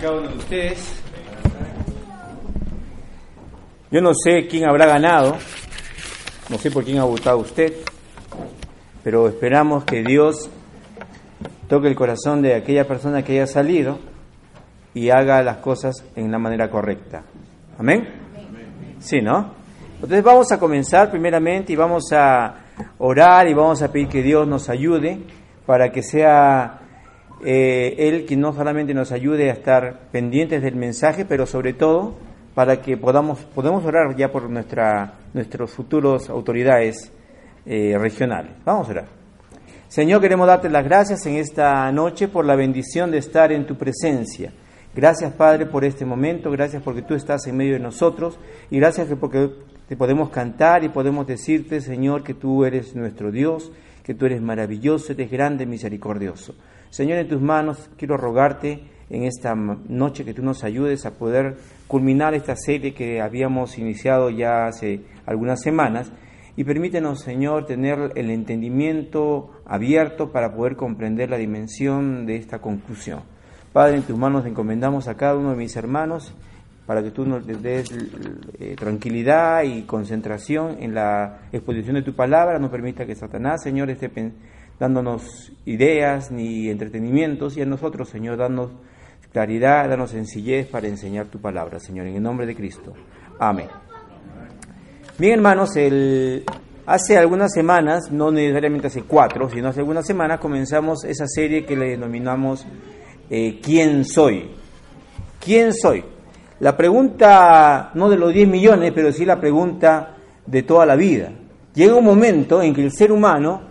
cada uno de ustedes. Yo no sé quién habrá ganado, no sé por quién ha votado usted, pero esperamos que Dios toque el corazón de aquella persona que haya salido y haga las cosas en la manera correcta. Amén. Sí, ¿no? Entonces vamos a comenzar primeramente y vamos a orar y vamos a pedir que Dios nos ayude para que sea eh, Él quien no solamente nos ayude a estar pendientes del mensaje, pero sobre todo para que podamos podemos orar ya por nuestra, nuestros futuros autoridades eh, regionales. Vamos a orar. Señor, queremos darte las gracias en esta noche por la bendición de estar en tu presencia. Gracias, Padre, por este momento. Gracias porque tú estás en medio de nosotros. Y gracias porque te podemos cantar y podemos decirte, Señor, que tú eres nuestro Dios, que tú eres maravilloso, eres grande, misericordioso. Señor, en tus manos quiero rogarte en esta noche que tú nos ayudes a poder culminar esta serie que habíamos iniciado ya hace algunas semanas y permítenos, Señor, tener el entendimiento abierto para poder comprender la dimensión de esta conclusión. Padre, en tus manos encomendamos a cada uno de mis hermanos para que tú nos des eh, tranquilidad y concentración en la exposición de tu palabra, no permita que Satanás, Señor, esté dándonos ideas ni entretenimientos y a nosotros, Señor, danos claridad, danos sencillez para enseñar tu palabra, Señor, en el nombre de Cristo. Amén. Bien, hermanos, hace algunas semanas, no necesariamente hace cuatro, sino hace algunas semanas, comenzamos esa serie que le denominamos eh, ¿Quién soy? ¿Quién soy? La pregunta, no de los 10 millones, pero sí la pregunta de toda la vida. Llega un momento en que el ser humano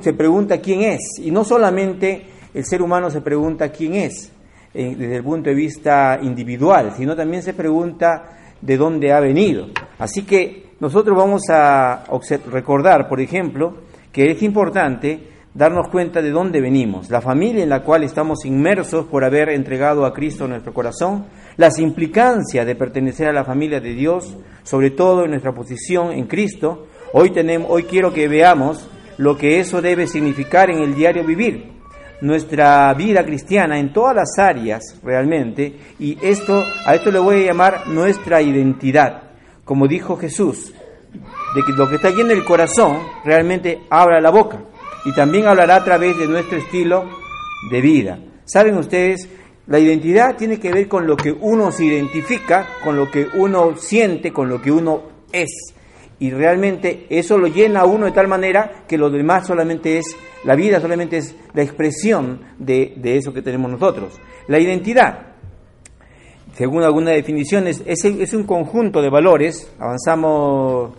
se pregunta quién es, y no solamente el ser humano se pregunta quién es eh, desde el punto de vista individual, sino también se pregunta de dónde ha venido. Así que nosotros vamos a recordar, por ejemplo, que es importante darnos cuenta de dónde venimos, la familia en la cual estamos inmersos por haber entregado a Cristo nuestro corazón, las implicancias de pertenecer a la familia de Dios, sobre todo en nuestra posición en Cristo. Hoy, tenemos, hoy quiero que veamos lo que eso debe significar en el diario vivir, nuestra vida cristiana en todas las áreas realmente, y esto a esto le voy a llamar nuestra identidad, como dijo Jesús, de que lo que está lleno del corazón realmente abra la boca y también hablará a través de nuestro estilo de vida. Saben ustedes, la identidad tiene que ver con lo que uno se identifica, con lo que uno siente, con lo que uno es y realmente eso lo llena a uno de tal manera que lo demás solamente es, la vida solamente es la expresión de, eso que tenemos nosotros. La identidad, según algunas definiciones, es, es un conjunto de valores, avanzamos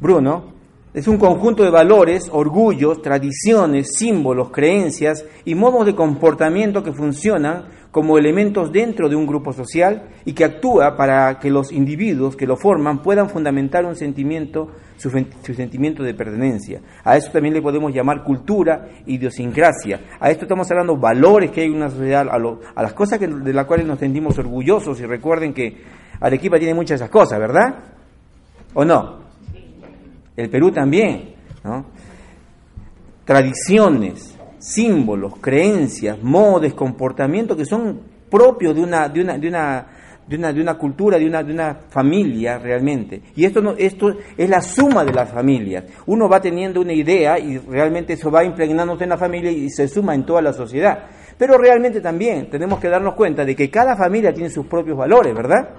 Bruno, es un conjunto de valores, orgullos, tradiciones, símbolos, creencias y modos de comportamiento que funcionan como elementos dentro de un grupo social y que actúa para que los individuos que lo forman puedan fundamentar un sentimiento, su, sentimiento de pertenencia. A eso también le podemos llamar cultura, idiosincrasia. A esto estamos hablando valores que hay en una sociedad, a, las cosas de las cuales nos sentimos orgullosos y recuerden que Arequipa tiene muchas de esas cosas, ¿verdad? ¿O no? el Perú también, tradiciones, símbolos, creencias, modos, comportamientos que son propios de una, de una, de una, de una, de una cultura, de una, de una familia realmente. Y esto, no, esto es la suma de las familias. Uno va teniendo una idea y realmente eso va impregnándose en la familia y se suma en toda la sociedad. Pero realmente también tenemos que darnos cuenta de que cada familia tiene sus propios valores, ¿verdad?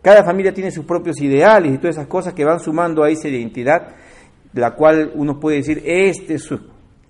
Cada familia tiene sus propios ideales y todas esas cosas que van sumando a esa identidad, de la cual uno puede decir, este es,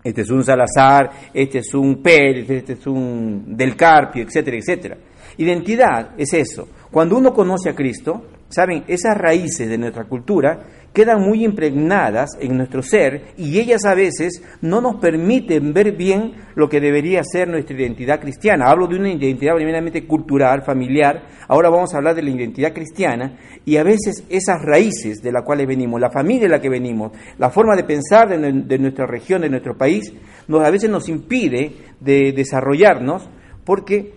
este es un Salazar, este es un Pérez, este es un Del Carpio, etcétera, etcétera. Identidad es eso. Cuando uno conoce a Cristo, Saben, esas raíces de nuestra cultura quedan muy impregnadas en nuestro ser y ellas a veces no nos permiten ver bien lo que debería ser nuestra identidad cristiana. Hablo de una identidad primeramente cultural, familiar, ahora vamos a hablar de la identidad cristiana y a veces esas raíces de las cuales venimos, la familia de la que venimos, la forma de pensar de, de nuestra región, de nuestro país, nos, a veces nos impide de desarrollarnos porque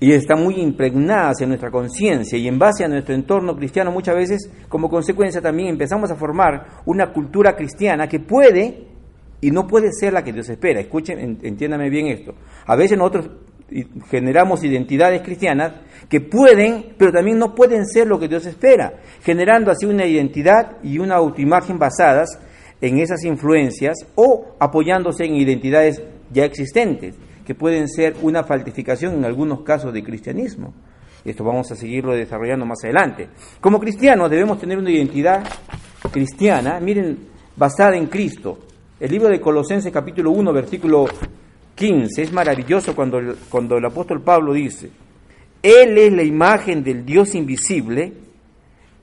y están muy impregnadas en nuestra conciencia y en base a nuestro entorno cristiano muchas veces como consecuencia también empezamos a formar una cultura cristiana que puede y no puede ser la que Dios espera. Escuchen, entiéndame bien esto. A veces nosotros generamos identidades cristianas que pueden, pero también no pueden ser lo que Dios espera, generando así una identidad y una autoimagen basadas en esas influencias o apoyándose en identidades ya existentes que pueden ser una falsificación en algunos casos de cristianismo. Esto vamos a seguirlo desarrollando más adelante. Como cristianos debemos tener una identidad cristiana, miren, basada en Cristo. El libro de Colosenses capítulo 1, versículo 15, es maravilloso cuando cuando el apóstol Pablo dice, Él es la imagen del Dios invisible,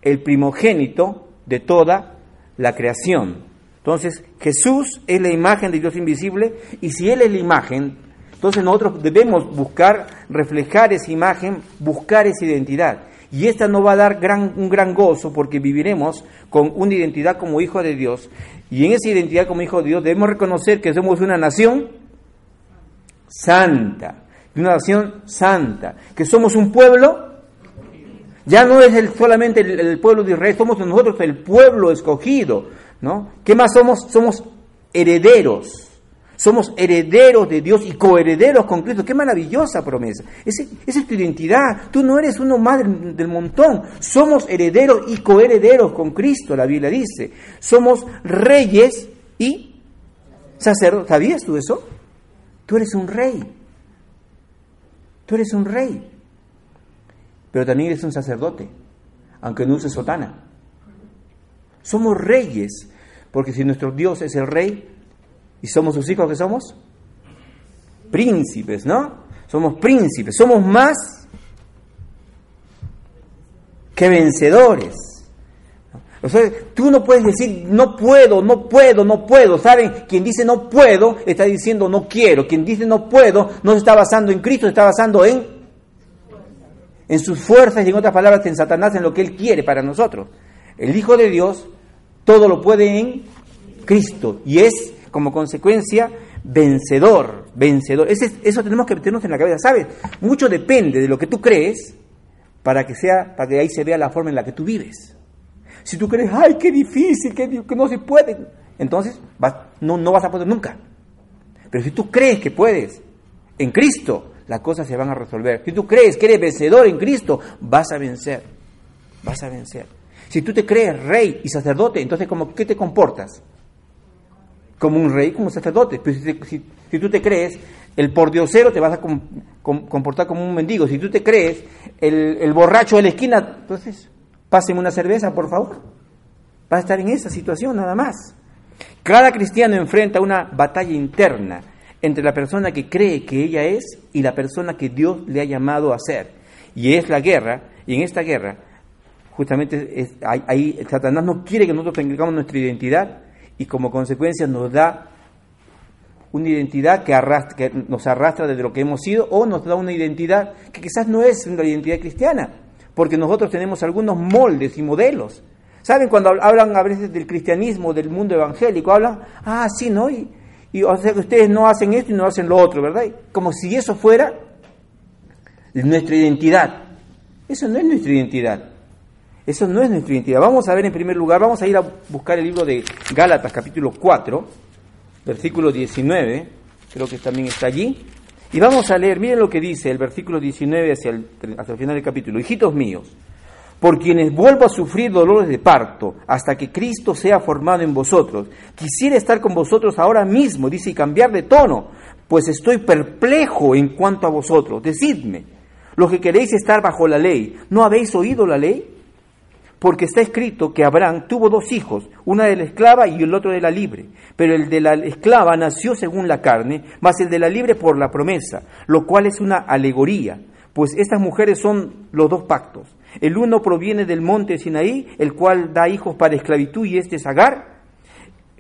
el primogénito de toda la creación. Entonces, Jesús es la imagen del Dios invisible y si Él es la imagen, entonces nosotros debemos buscar, reflejar esa imagen, buscar esa identidad. Y esta no va a dar gran, un gran gozo porque viviremos con una identidad como hijo de Dios. Y en esa identidad como hijo de Dios debemos reconocer que somos una nación santa, una nación santa, que somos un pueblo, ya no es el, solamente el, el pueblo de Israel, somos nosotros el pueblo escogido, ¿no? ¿Qué más somos? Somos herederos somos herederos de Dios y coherederos con Cristo. Qué maravillosa promesa. esa es tu identidad. Tú no eres uno más del, montón. Somos herederos y coherederos con Cristo, la Biblia dice. Somos reyes y sacerdotes. ¿Sabías tú eso? Tú eres un rey. Tú eres un rey. Pero también eres un sacerdote, aunque no uses sotana. Somos reyes, porque si nuestro Dios es el rey, ¿Y somos sus hijos que somos? Príncipes, ¿no? Somos príncipes, somos más que vencedores. O sea, tú no puedes decir no puedo, no puedo, no puedo. ¿Saben? Quien dice no puedo está diciendo no quiero. Quien dice no puedo no se está basando en Cristo, se está basando en en sus fuerzas y en otras palabras en Satanás, en lo que él quiere para nosotros. El Hijo de Dios todo lo puede en Cristo y es como consecuencia, vencedor, vencedor. eso tenemos que meternos en la cabeza, ¿sabes? Mucho depende de lo que tú crees para que, sea, para que ahí se vea la forma en la que tú vives. Si tú crees, ay, qué difícil, que, que no se puede, entonces no, no vas a poder nunca. Pero si tú crees que puedes, en Cristo, las cosas se van a resolver. Si tú crees que eres vencedor en Cristo, vas a vencer. Vas a vencer. Si tú te crees rey y sacerdote, entonces ¿cómo, ¿qué te comportas? Como un rey, como un sacerdote. Pero si, tú te crees el pordiosero, te vas a comportar como un mendigo. Si tú te crees el, borracho de la esquina, entonces, pásenme una cerveza, por favor. Vas a estar en esa situación nada más. Cada cristiano enfrenta una batalla interna entre la persona que cree que ella es y la persona que Dios le ha llamado a ser. Y es la guerra, y en esta guerra, justamente ahí Satanás no quiere que nosotros tengamos nuestra identidad, y como consecuencia nos da una identidad que, que, nos arrastra desde lo que hemos sido o nos da una identidad que quizás no es una identidad cristiana, porque nosotros tenemos algunos moldes y modelos. ¿Saben? Cuando hablan a veces del cristianismo, del mundo evangélico, hablan, ah, sí, ¿no? Y, y o sea que ustedes no hacen esto y no hacen lo otro, ¿verdad? Como si eso fuera nuestra identidad. Eso no es nuestra identidad. Eso no es nuestra identidad. Vamos a ver en primer lugar, vamos a ir a buscar el libro de Gálatas capítulo 4, versículo 19, creo que también está allí. Y vamos a leer, miren lo que dice el versículo 19 hacia el, hacia el final del capítulo. Hijitos míos, por quienes vuelvo a sufrir dolores de parto hasta que Cristo sea formado en vosotros. Quisiera estar con vosotros ahora mismo, dice, y cambiar de tono, pues estoy perplejo en cuanto a vosotros. Decidme, los que queréis estar bajo la ley, ¿no habéis oído la ley? Porque está escrito que Abraham tuvo dos hijos, una de la esclava y el otro de la libre. Pero el de la esclava nació según la carne, más el de la libre por la promesa, lo cual es una alegoría, pues estas mujeres son los dos pactos. El uno proviene del monte Sinaí, el cual da hijos para esclavitud, y este es Agar,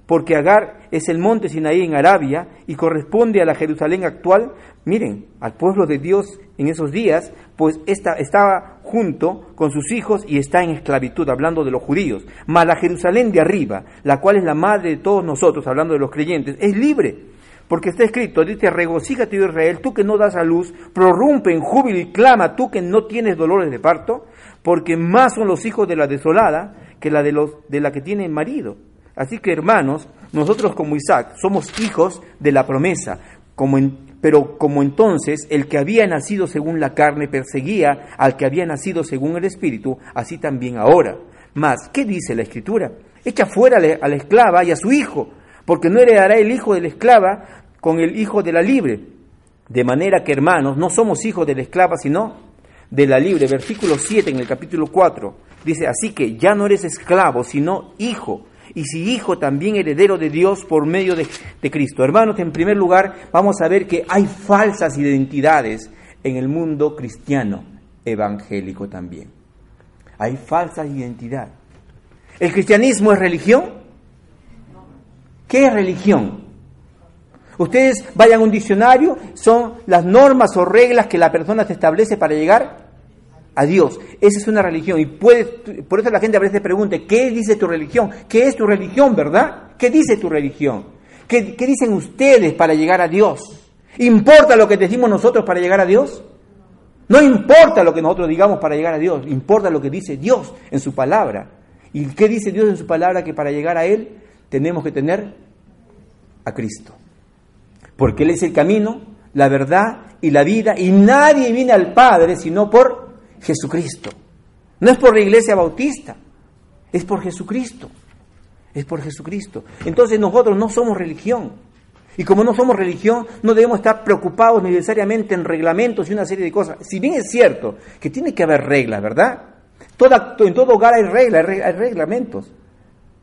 porque Agar es el monte Sinaí en Arabia y corresponde a la Jerusalén actual. Miren, al pueblo de Dios en esos días, pues esta, estaba junto con sus hijos y está en esclavitud, hablando de los judíos. Mas la Jerusalén de arriba, la cual es la madre de todos nosotros, hablando de los creyentes, es libre porque está escrito, dice, regocíjate Israel, tú que no das a luz, prorrumpe en júbilo y clama, tú que no tienes dolores de parto, porque más son los hijos de la desolada que la de, los, de la que tiene marido. Así que hermanos, nosotros como Isaac somos hijos de la promesa, como pero como entonces el que había nacido según la carne perseguía al que había nacido según el Espíritu, así también ahora. Mas, ¿qué dice la Escritura? Echa fuera a la esclava y a su hijo, porque no heredará el hijo de la esclava con el hijo de la libre. De manera que, hermanos, no somos hijos de la esclava, sino de la libre. Versículo 7 en el capítulo 4 dice, así que ya no eres esclavo, sino hijo. Y si hijo, también heredero de Dios por medio de, de Cristo. Hermanos, en primer lugar, vamos a ver que hay falsas identidades en el mundo cristiano evangélico también. Hay falsa identidad. ¿El cristianismo es religión? ¿Qué es religión? Ustedes vayan a un diccionario, son las normas o reglas que la persona se establece para llegar a Dios. Esa es una religión. Y puede, por eso la gente a veces pregunta, ¿qué dice tu religión? ¿Qué es tu religión, verdad? ¿Qué dice tu religión? ¿Qué, qué dicen ustedes para llegar a Dios? ¿Importa lo que decimos nosotros para llegar a Dios? No importa lo que nosotros digamos para llegar a Dios, importa lo que dice Dios en su palabra. ¿Y qué dice Dios en su palabra? Que para llegar a Él tenemos que tener a Cristo. Porque Él es el camino, la verdad y la vida, y nadie viene al Padre sino por Jesucristo. No es por la iglesia bautista, es por Jesucristo. Es por Jesucristo. Entonces nosotros no somos religión. Y como no somos religión, no debemos estar preocupados necesariamente en reglamentos y una serie de cosas. Si bien es cierto que tiene que haber reglas, ¿verdad? Toda, en todo hogar hay reglas, hay reglamentos.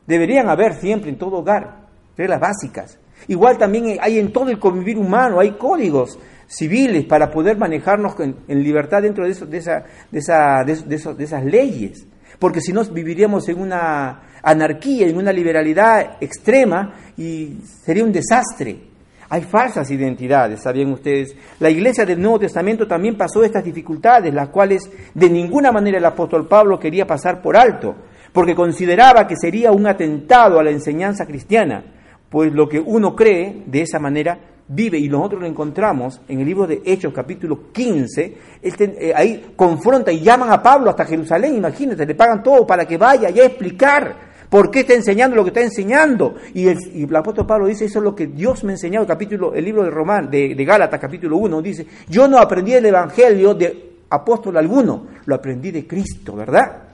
Deberían haber siempre en todo hogar reglas básicas. Igual también hay en todo el convivir humano, hay códigos civiles para poder manejarnos en, libertad dentro de, de, esas leyes. Porque si no viviríamos en una anarquía, en una liberalidad extrema y sería un desastre. Hay falsas identidades, ¿sabían ustedes? La iglesia del Nuevo Testamento también pasó estas dificultades, las cuales de ninguna manera el apóstol Pablo quería pasar por alto porque consideraba que sería un atentado a la enseñanza cristiana, pues lo que uno cree de esa manera vive y nosotros lo encontramos en el libro de Hechos capítulo 15, este, eh, ahí confronta y llaman a Pablo hasta Jerusalén, imagínate, le pagan todo para que vaya y a explicar por qué está enseñando lo que está enseñando. Y el, apóstol Pablo dice, eso es lo que Dios me ha enseñado, el, capítulo, el libro de Román, de, de Gálatas capítulo 1, dice, yo no aprendí el Evangelio de apóstol alguno, lo aprendí de Cristo, ¿verdad?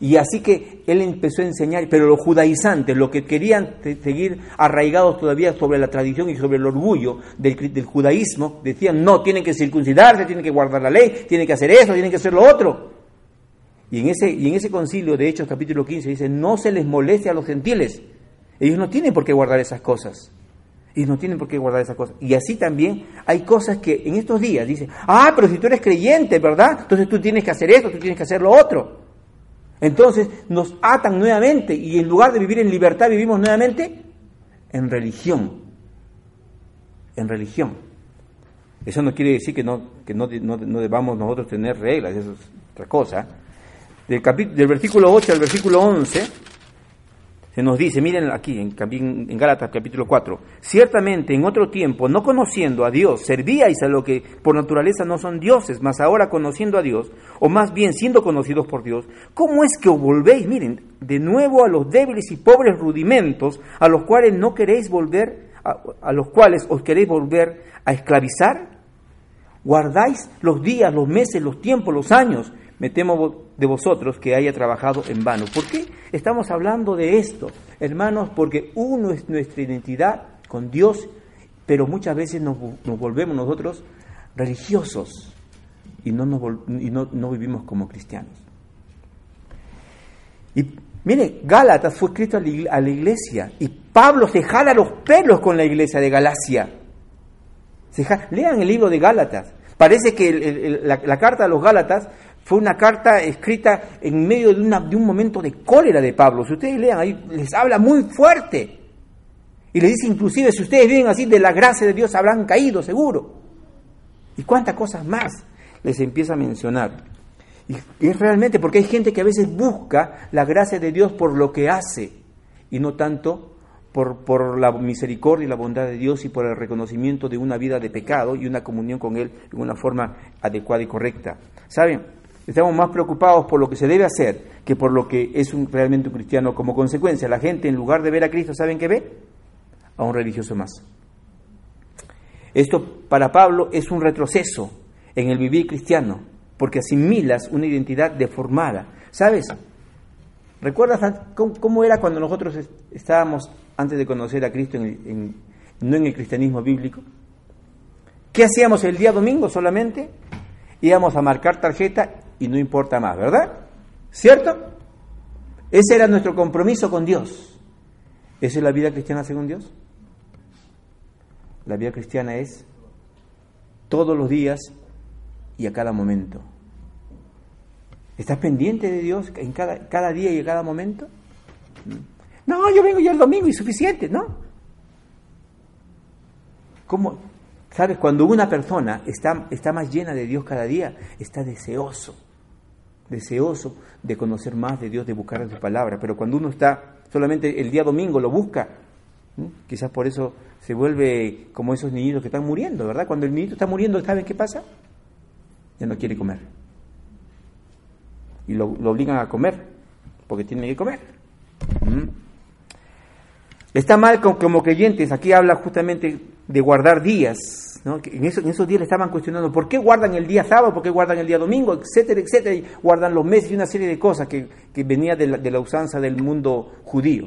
Y así que él empezó a enseñar, pero los judaizantes, los que querían seguir arraigados todavía sobre la tradición y sobre el orgullo del, judaísmo, decían, no, tienen que circuncidarse, tienen que guardar la ley, tienen que hacer eso, tienen que hacer lo otro. Y en ese, y en ese concilio de Hechos capítulo 15 dice, no se les moleste a los gentiles. Ellos no tienen por qué guardar esas cosas. Ellos no tienen por qué guardar esas cosas. Y así también hay cosas que en estos días dicen, ah, pero si tú eres creyente, ¿verdad? Entonces tú tienes que hacer esto, tú tienes que hacer lo otro. Entonces nos atan nuevamente y en lugar de vivir en libertad vivimos nuevamente en religión. En religión. Eso no quiere decir que no, que no, debamos nosotros tener reglas, eso es otra cosa. Del, del versículo 8 al versículo 11 se nos dice, miren aquí en, Gálatas capítulo 4, ciertamente en otro tiempo, no conociendo a Dios, servíais a lo que por naturaleza no son dioses, mas ahora conociendo a Dios, o más bien siendo conocidos por Dios, ¿cómo es que os volvéis, miren, de nuevo a los débiles y pobres rudimentos a los cuales no queréis volver, a los cuales os queréis volver a esclavizar? ¿Guardáis los días, los meses, los tiempos, los años? Me temo de vosotros que haya trabajado en vano. ¿Por qué estamos hablando de esto? Hermanos, porque uno es nuestra identidad con Dios, pero muchas veces nos, volvemos nosotros religiosos y, no, no, vivimos como cristianos. Y mire, Gálatas fue escrito a la iglesia y Pablo se jala los pelos con la iglesia de Galacia. Se lean el libro de Gálatas. Parece que la, carta a los Gálatas fue una carta escrita en medio de, una, de un momento de cólera de Pablo. Si ustedes lean ahí, les habla muy fuerte. Y les dice inclusive, si ustedes vienen así, de la gracia de Dios habrán caído, seguro. Y cuántas cosas más les empieza a mencionar. Y es realmente porque hay gente que a veces busca la gracia de Dios por lo que hace y no tanto por, por, la misericordia y la bondad de Dios y por el reconocimiento de una vida de pecado y una comunión con Él en una forma adecuada y correcta. ¿Saben? Estamos más preocupados por lo que se debe hacer que por lo que es un, realmente un cristiano. Como consecuencia, la gente en lugar de ver a Cristo, ¿saben qué ve? a un religioso más. Esto para Pablo es un retroceso en el vivir cristiano, porque asimilas una identidad deformada. ¿Sabes? ¿Recuerdas cómo, era cuando nosotros estábamos antes de conocer a Cristo, en, no en el cristianismo bíblico? ¿Qué hacíamos el día domingo solamente? Íbamos a marcar tarjeta y no importa más, ¿verdad? ¿Cierto? Ese era nuestro compromiso con Dios. ¿Esa es la vida cristiana según Dios? La vida cristiana es todos los días y a cada momento. ¿Estás pendiente de Dios en cada, cada día y a cada momento? No, yo vengo ya el domingo y suficiente, ¿no? ¿Cómo? ¿Sabes? Cuando una persona está, está más llena de Dios cada día, está deseoso, deseoso de conocer más de Dios, de buscar su palabra. Pero cuando uno está solamente el día domingo lo busca, Quizás por eso se vuelve como esos niñitos que están muriendo, ¿verdad? Cuando el niñito está muriendo, ¿saben qué pasa? Ya no quiere comer. Y lo, obligan a comer, porque tiene que comer. Está mal como, creyentes, aquí habla justamente de guardar días, ¿no? en, eso, en, esos días le estaban cuestionando por qué guardan el día sábado, por qué guardan el día domingo, etcétera, etcétera, y guardan los meses y una serie de cosas que, que venía de la usanza del mundo judío.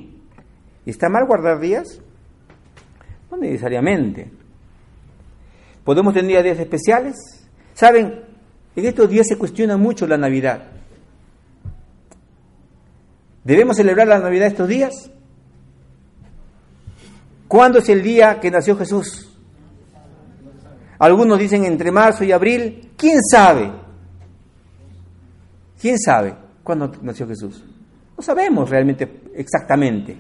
¿Está mal guardar días? No necesariamente. ¿Podemos tener días especiales? Saben, en estos días se cuestiona mucho la Navidad. ¿Debemos celebrar la Navidad estos días? ¿Cuándo es el día que nació Jesús? Algunos dicen entre marzo y abril. ¿Quién sabe? ¿Quién sabe cuándo nació Jesús? No sabemos realmente exactamente.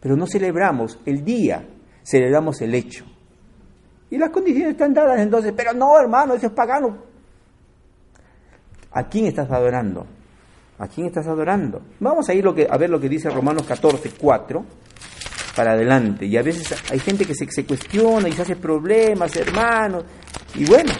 Pero no celebramos el día, celebramos el hecho. Y las condiciones están dadas entonces, pero no, hermano, eso es pagano. ¿A quién estás adorando? ¿A quién estás adorando? Vamos a ir a ver lo que dice Romanos 14, 4, para adelante. Y a veces hay gente que se, cuestiona y se hace problemas, hermanos. Y bueno,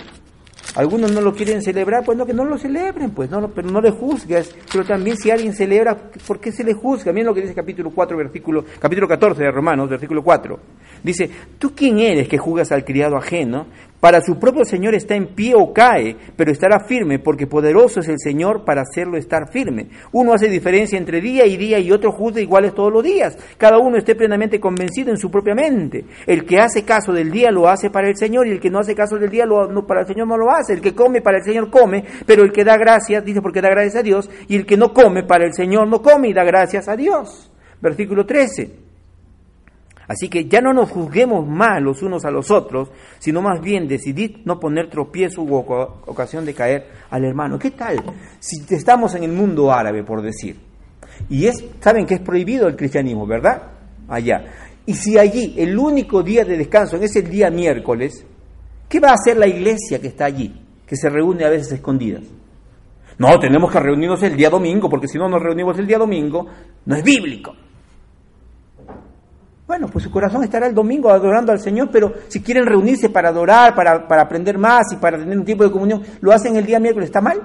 algunos no lo quieren celebrar, pues no, que no lo celebren, pues, no, pero no le juzgues. Pero también si alguien celebra, ¿por qué se le juzga? Miren lo que dice capítulo 4, versículo, capítulo 14 de Romanos, versículo 4. Dice, ¿tú quién eres que juzgas al criado ajeno? Para su propio Señor está en pie o cae, pero estará firme, porque poderoso es el Señor para hacerlo estar firme. Uno hace diferencia entre día y día y otro juzga iguales todos los días. Cada uno esté plenamente convencido en su propia mente. El que hace caso del día lo hace para el Señor y el que no hace caso del día lo, para el Señor no lo hace. El que come para el Señor come, pero el que da gracias, dice porque da gracias a Dios, y el que no come para el Señor no come y da gracias a Dios. Versículo 13. Así que ya no nos juzguemos más los unos a los otros, sino más bien decidid no poner tropiezo u ocasión de caer al hermano. ¿Qué tal si estamos en el mundo árabe, por decir? Y es, saben que es prohibido el cristianismo, ¿verdad? Allá. Y si allí el único día de descanso es el día miércoles, ¿qué va a hacer la iglesia que está allí, que se reúne a veces escondidas? No, tenemos que reunirnos el día domingo, porque si no nos reunimos el día domingo, no es bíblico. Bueno, pues su corazón estará el domingo adorando al Señor, pero si quieren reunirse para adorar, para, para aprender más y para tener un tiempo de comunión, ¿lo hacen el día miércoles? ¿Está mal?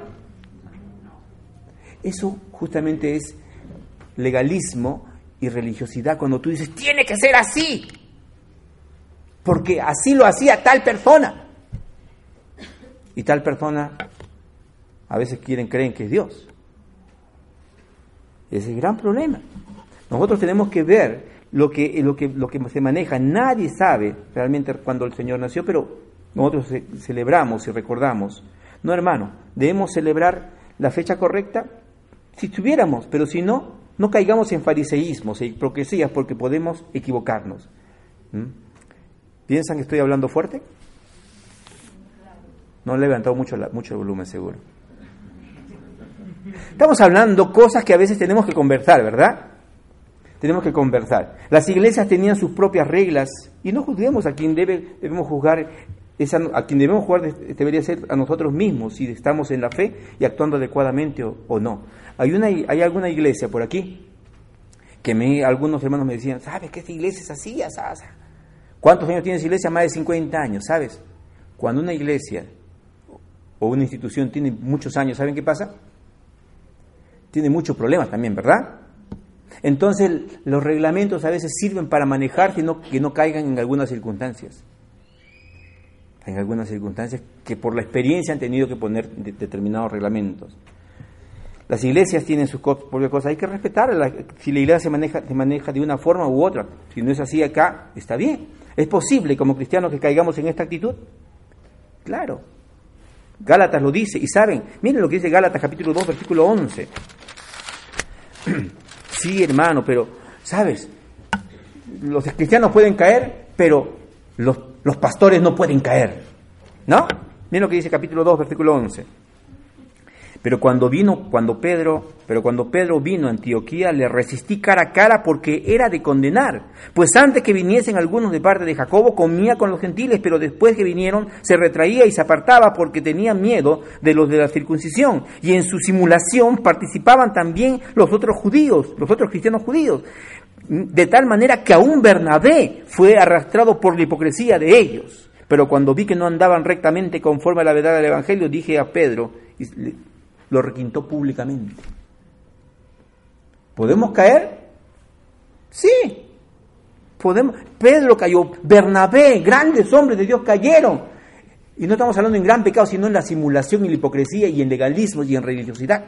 Eso justamente es legalismo y religiosidad cuando tú dices, tiene que ser así, porque así lo hacía tal persona. Y tal persona a veces quieren, creen que es Dios. Ese es el gran problema. Nosotros tenemos que ver lo que, lo que, lo que se maneja. Nadie sabe realmente cuándo el Señor nació, pero nosotros celebramos y recordamos. No, hermano, debemos celebrar la fecha correcta si tuviéramos, pero si no, no caigamos en fariseísmos e hipocresías porque podemos equivocarnos. ¿Mm? ¿Piensan que estoy hablando fuerte? No le he levantado mucho, mucho volumen, seguro. Estamos hablando cosas que a veces tenemos que conversar, ¿verdad? Tenemos que conversar. Las iglesias tenían sus propias reglas y no juzguemos a quien debe, debemos juzgar, a quien debemos jugar debería ser a nosotros mismos si estamos en la fe y actuando adecuadamente o, no. Hay, una, hay alguna iglesia por aquí que me, algunos hermanos me decían, ¿sabes qué esta iglesia es así, asasa? ¿Cuántos años tiene esa iglesia? Más de 50 años, ¿sabes? Cuando una iglesia o una institución tiene muchos años, ¿saben qué pasa? Tiene muchos problemas también, ¿verdad? Entonces los reglamentos a veces sirven para manejar que no, que no caigan en algunas circunstancias. En algunas circunstancias que por la experiencia han tenido que poner determinados reglamentos. Las iglesias tienen sus propias cosas, hay que respetarlas. Si la iglesia se maneja, se maneja de una forma u otra, si no es así acá, está bien. ¿Es posible como cristianos que caigamos en esta actitud? Claro. Gálatas lo dice, y saben, miren lo que dice Gálatas capítulo 2, versículo 11. Sí, hermano, pero, ¿sabes? Los cristianos pueden caer, pero los, los pastores no pueden caer. ¿No? Miren lo que dice capítulo 2, versículo 11. Pero cuando vino, cuando Pedro, pero cuando Pedro vino a Antioquía, le resistí cara a cara porque era de condenar. Pues antes que viniesen algunos de parte de Jacobo, comía con los gentiles, pero después que vinieron, se retraía y se apartaba porque tenía miedo de los de la circuncisión. Y en su simulación participaban también los otros judíos, los otros cristianos judíos. De tal manera que aún Bernabé fue arrastrado por la hipocresía de ellos. Pero cuando vi que no andaban rectamente conforme a la verdad del Evangelio, dije a Pedro, lo requintó públicamente. ¿Podemos caer? Sí. Podemos. Pedro cayó, Bernabé, grandes hombres de Dios cayeron. Y no estamos hablando en gran pecado, sino en la simulación y la hipocresía y en legalismo y en religiosidad.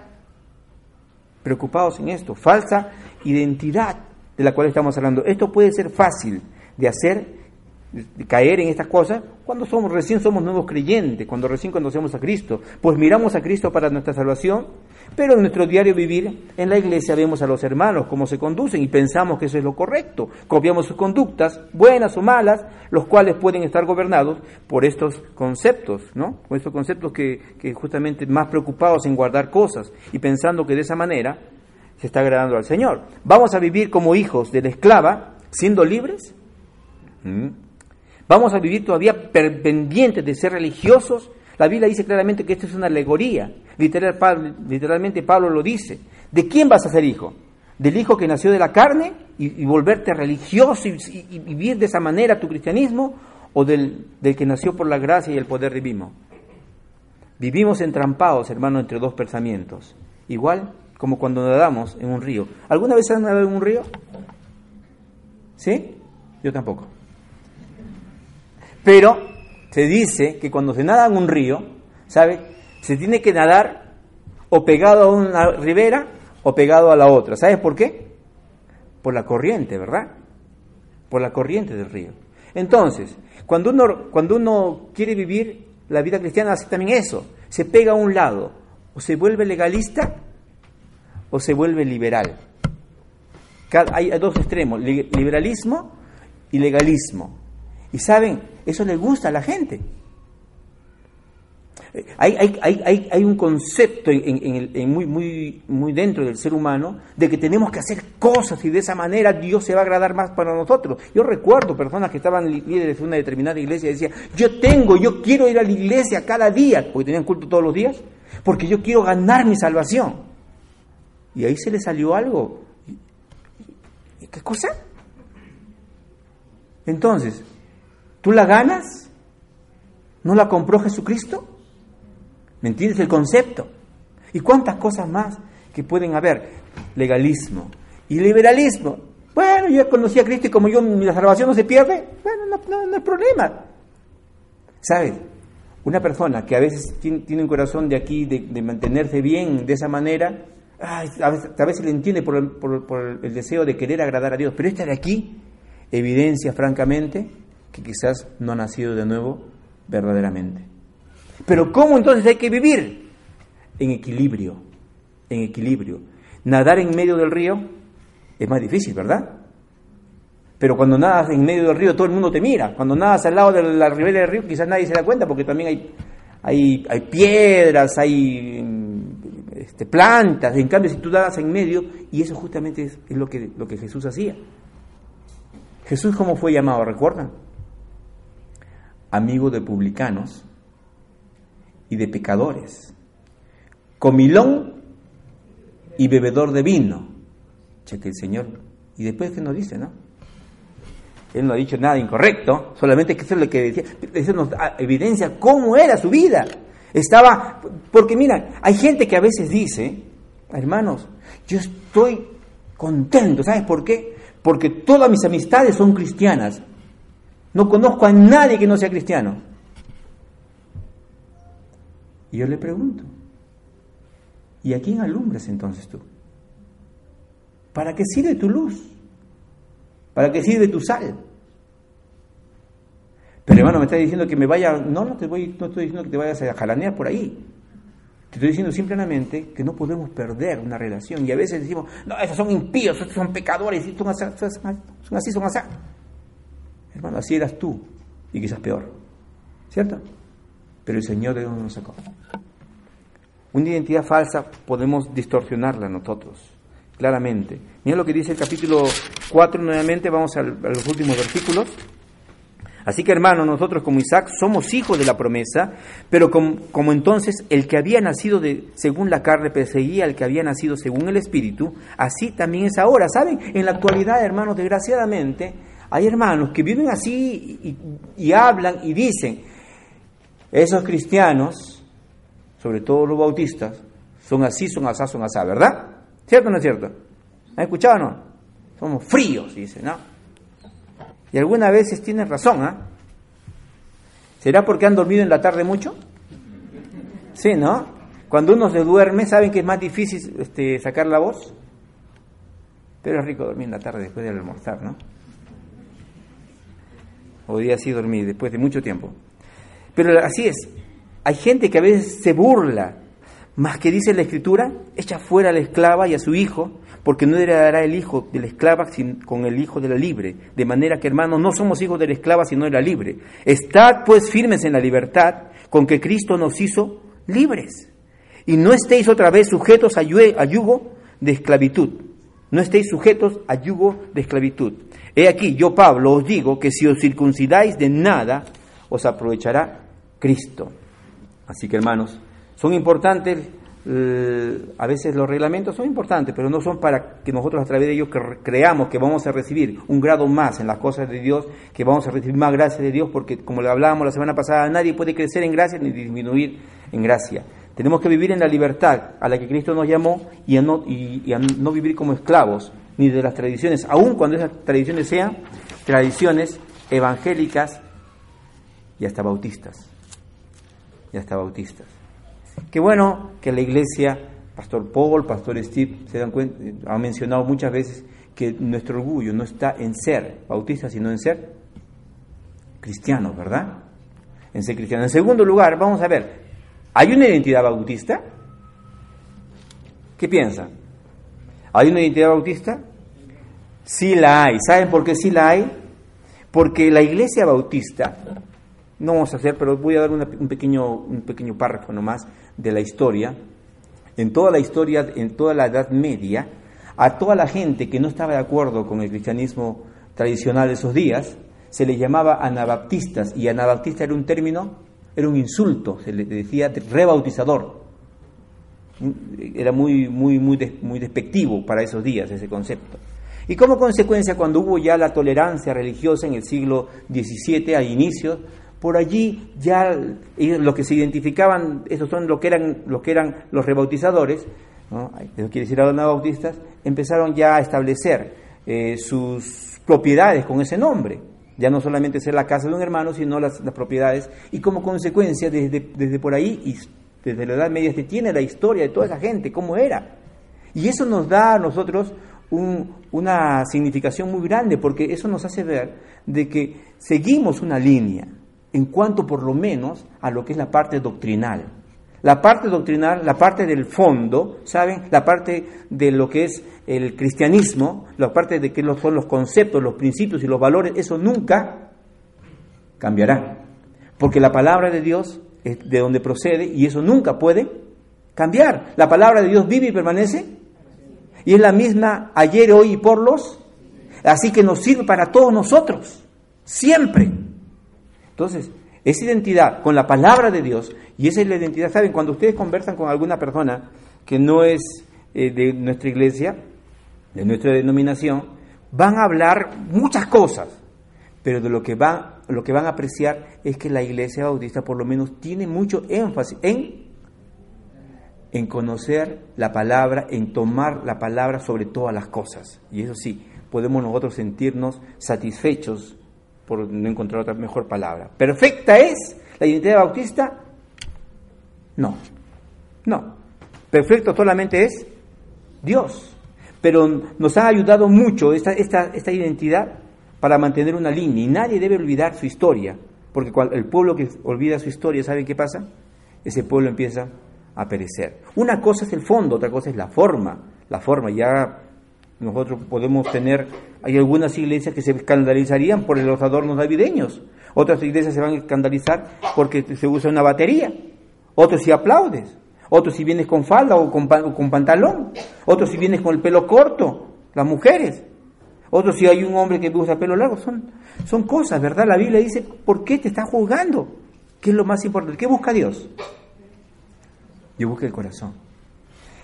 Preocupados en esto, falsa identidad de la cual estamos hablando. Esto puede ser fácil de hacer caer en estas cosas cuando somos recién somos nuevos creyentes, cuando recién conocemos a Cristo, pues miramos a Cristo para nuestra salvación, pero en nuestro diario vivir en la iglesia vemos a los hermanos cómo se conducen y pensamos que eso es lo correcto, copiamos sus conductas, buenas o malas, los cuales pueden estar gobernados por estos conceptos, ¿no? Por estos conceptos que, justamente más preocupados en guardar cosas y pensando que de esa manera se está agradando al Señor. ¿Vamos a vivir como hijos de la esclava, siendo libres? ¿Mm? Vamos a vivir todavía pendientes de ser religiosos. La Biblia dice claramente que esto es una alegoría. literalmente Pablo lo dice. ¿De quién vas a ser hijo? ¿Del hijo que nació de la carne y, volverte religioso y, vivir de esa manera tu cristianismo? ¿O del, del que nació por la gracia y el poder divino? Vivimos entrampados, hermano, entre dos pensamientos. Igual como cuando nadamos en un río. ¿Alguna vez has nadado en un río? ¿Sí? Yo tampoco. Pero se dice que cuando se nada en un río, ¿sabe? Se tiene que nadar o pegado a una ribera o pegado a la otra. ¿Sabes por qué? Por la corriente, ¿verdad? Por la corriente del río. Entonces, cuando uno, cuando uno quiere vivir la vida cristiana, hace también eso. Se pega a un lado. O se vuelve legalista o se vuelve liberal. Hay dos extremos, liberalismo y legalismo. Y saben, eso le gusta a la gente. Hay, hay, un concepto muy, muy dentro del ser humano de que tenemos que hacer cosas y de esa manera Dios se va a agradar más para nosotros. Yo recuerdo personas que estaban líderes de una determinada iglesia y decían, yo tengo, yo quiero ir a la iglesia cada día, porque tenían culto todos los días, porque yo quiero ganar mi salvación. Y ahí se le salió algo. ¿Qué cosa? Entonces, ¿Tú la ganas? ¿No la compró Jesucristo? ¿Me entiendes el concepto? ¿Y cuántas cosas más que pueden haber? Legalismo y liberalismo. Bueno, yo conocí a Cristo y como yo mi salvación no se pierde, bueno, no, no, hay problema. ¿Sabes? Una persona que a veces tiene, un corazón de aquí, de, mantenerse bien de esa manera, a, veces, le entiende por, por el deseo de querer agradar a Dios, pero esta de aquí evidencia francamente que quizás no ha nacido de nuevo verdaderamente. Pero ¿cómo entonces hay que vivir? En equilibrio, en equilibrio. Nadar en medio del río es más difícil, ¿verdad? Pero cuando nadas en medio del río todo el mundo te mira. Cuando nadas al lado de la ribera del río quizás nadie se da cuenta porque también hay, hay, hay piedras, hay este, plantas, en cambio si tú das en medio, y eso justamente es, lo, que, lo que Jesús hacía. Jesús cómo fue llamado, ¿recuerdan? Amigo de publicanos y de pecadores, comilón y bebedor de vino. Cheque el Señor. Y después que nos dice, ¿no? Él no ha dicho nada incorrecto, solamente que eso es lo que decía. Eso nos evidencia cómo era su vida. Estaba, porque mira, hay gente que a veces dice, hermanos, yo estoy contento, ¿sabes por qué? Porque todas mis amistades son cristianas. No conozco a nadie que no sea cristiano. Y yo le pregunto, ¿y a quién alumbras entonces tú? ¿Para qué sirve tu luz? ¿Para qué sirve tu sal? Pero hermano, me está diciendo que me vaya, no, no te voy, no estoy diciendo que te vayas a jalanear por ahí. Te estoy diciendo simplemente que no podemos perder una relación. Y a veces decimos, no, esos son impíos, esos son pecadores, son así, son así, son así. Hermano, así eras tú, y quizás peor. ¿Cierto? Pero el Señor de dónde nos sacó. Una identidad falsa podemos distorsionarla nosotros, claramente. Mira lo que dice el capítulo 4 nuevamente, vamos a los últimos versículos. Así que hermanos, nosotros como Isaac somos hijos de la promesa, pero como, entonces el que había nacido de, según la carne perseguía al que había nacido según el Espíritu, así también es ahora. ¿Saben? En la actualidad, hermanos, desgraciadamente, hay hermanos que viven así y, hablan y dicen, esos cristianos, sobre todo los bautistas, son así, son así, son así, ¿verdad? ¿Cierto o no es cierto? ¿Han escuchado o no? Somos fríos, dicen, ¿no? Y algunas veces tienen razón, ¿ah? ¿Será porque han dormido en la tarde mucho? Sí, ¿no? Cuando uno se duerme, ¿saben que es más difícil este, sacar la voz? Pero es rico dormir en la tarde después de almorzar, ¿no? Hoy día sí dormir después de mucho tiempo. Pero así es. Hay gente que a veces se burla, más que dice la escritura, echa fuera a la esclava y a su hijo porque no heredará el hijo de la esclava con el hijo de la libre. De manera que, hermanos, no somos hijos de la esclava, sino de la libre. Estad, pues, firmes en la libertad con que Cristo nos hizo libres. Y no estéis otra vez sujetos a yugo de esclavitud. No estéis sujetos a yugo de esclavitud. He aquí, yo Pablo os digo que si os circuncidáis de nada, os aprovechará Cristo. Así que hermanos, son importantes eh, a veces los reglamentos son importantes, pero no son para que nosotros a través de ellos creamos que vamos a recibir un grado más en las cosas de Dios, que vamos a recibir más gracia de Dios, porque como le hablábamos la semana pasada, nadie puede crecer en gracia ni disminuir en gracia. Tenemos que vivir en la libertad a la que Cristo nos llamó y a no, y, no vivir como esclavos ni de las tradiciones, aun cuando esas tradiciones sean tradiciones evangélicas y hasta bautistas. Y hasta bautistas. Qué bueno que la iglesia, Pastor Paul, Pastor Steve, se dan cuenta, han mencionado muchas veces que nuestro orgullo no está en ser bautista, sino en ser cristiano, ¿verdad? En ser cristiano. En segundo lugar, vamos a ver, ¿hay una identidad bautista? ¿Qué piensan? ¿Hay una identidad bautista? Sí la hay. ¿Saben por qué sí la hay? Porque la iglesia bautista no vamos a hacer, pero voy a dar un, pequeño, un pequeño párrafo nomás de la historia. En toda la historia, en toda la Edad Media, a toda la gente que no estaba de acuerdo con el cristianismo tradicional de esos días, se les llamaba anabaptistas, y anabaptista era un término, era un insulto, se le decía rebautizador. Era muy, muy, muy, muy despectivo para esos días ese concepto. Y como consecuencia, cuando hubo ya la tolerancia religiosa en el siglo XVII, a inicios, por allí ya lo que se identificaban, esos son lo que eran, lo que eran los rebautizadores, ¿no? eso quiere decir los bautistas, empezaron ya a establecer eh, sus propiedades con ese nombre. Ya no solamente ser la casa de un hermano, sino las, propiedades. Y como consecuencia, desde, desde por ahí y desde la Edad Media se tiene la historia de toda esa gente, cómo era. Y eso nos da a nosotros una significación muy grande, porque eso nos hace ver de que seguimos una línea en cuanto por lo menos a lo que es la parte doctrinal. La parte doctrinal, la parte del fondo, ¿saben? La parte de lo que es el cristianismo, la parte de que son los conceptos, los principios y los valores, eso nunca cambiará. Porque la palabra de Dios es de donde procede y eso nunca puede cambiar. La palabra de Dios vive y permanece y es la misma ayer, hoy y por los. Así que nos sirve para todos nosotros, siempre. Entonces, esa identidad con la palabra de Dios, y esa es la identidad, ¿saben? Cuando ustedes conversan con alguna persona que no es eh, de nuestra iglesia, de nuestra denominación, van a hablar muchas cosas, pero de lo que, va, lo que van a apreciar es que la iglesia bautista por lo menos tiene mucho énfasis en, en conocer la palabra, en tomar la palabra sobre todas las cosas. Y eso sí, podemos nosotros sentirnos satisfechos por no encontrar otra mejor palabra. ¿Perfecta es la identidad bautista? No, no. Perfecto solamente es Dios. Pero nos ha ayudado mucho esta, esta, esta identidad para mantener una línea. Y nadie debe olvidar su historia. Porque el pueblo que olvida su historia, ¿saben qué pasa? Ese pueblo empieza a perecer. Una cosa es el fondo, otra cosa es la forma. La forma, ya nosotros podemos tener, hay algunas iglesias que se escandalizarían por los adornos navideños. Otras iglesias se van a escandalizar porque se usa una batería. Otros si aplaudes. Otros si vienes con falda o con, con pantalón. Otros si vienes con el pelo corto. Las mujeres. Otros si hay un hombre que usa pelo largo. Son, son cosas, ¿verdad? La Biblia dice, ¿por qué te está juzgando? ¿Qué es lo más importante? ¿Qué busca Dios? Dios busca el corazón.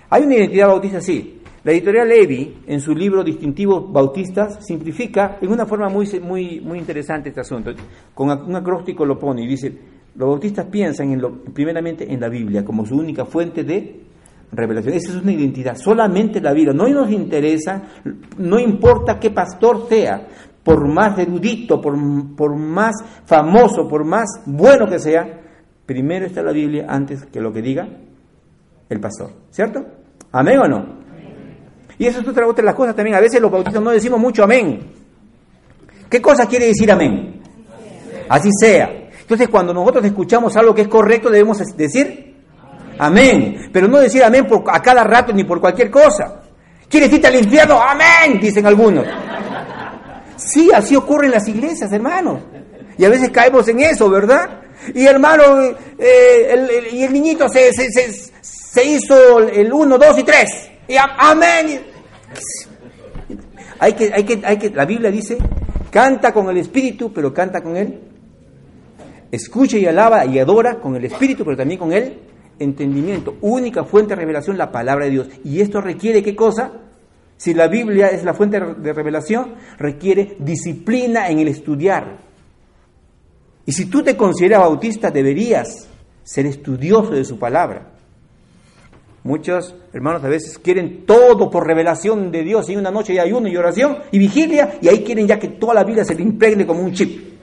Hay una identidad bautista así. La editorial Levi, en su libro Distintivos Bautistas, simplifica en una forma muy, muy, muy interesante este asunto. Con un acróstico lo pone y dice, los bautistas piensan en lo, primeramente en la Biblia como su única fuente de revelación. Esa es una identidad, solamente la Biblia. No nos interesa, no importa qué pastor sea, por más erudito, por, por más famoso, por más bueno que sea, primero está la Biblia antes que lo que diga el pastor. ¿Cierto? ¿Amén o no? Y eso es otra, otra de las cosas también. A veces los bautistas no decimos mucho amén. ¿Qué cosa quiere decir amén? Así sea. Entonces, cuando nosotros escuchamos algo que es correcto, debemos decir amén. Pero no decir amén por, a cada rato ni por cualquier cosa. ¿Quieres irte al infierno? Amén, dicen algunos. Sí, así ocurre en las iglesias, hermanos. Y a veces caemos en eso, ¿verdad? Y hermano, eh, y el niñito se, se, se, se hizo el 1, 2 y 3. Y amén. Hay que, hay que, hay que, la Biblia dice, canta con el Espíritu, pero canta con él. Escucha y alaba y adora con el Espíritu, pero también con el entendimiento. Única fuente de revelación, la palabra de Dios. Y esto requiere qué cosa? Si la Biblia es la fuente de revelación, requiere disciplina en el estudiar. Y si tú te consideras bautista, deberías ser estudioso de su palabra. Muchos hermanos a veces quieren todo por revelación de Dios y una noche de ayuno y oración y vigilia y ahí quieren ya que toda la vida se le impregne como un chip.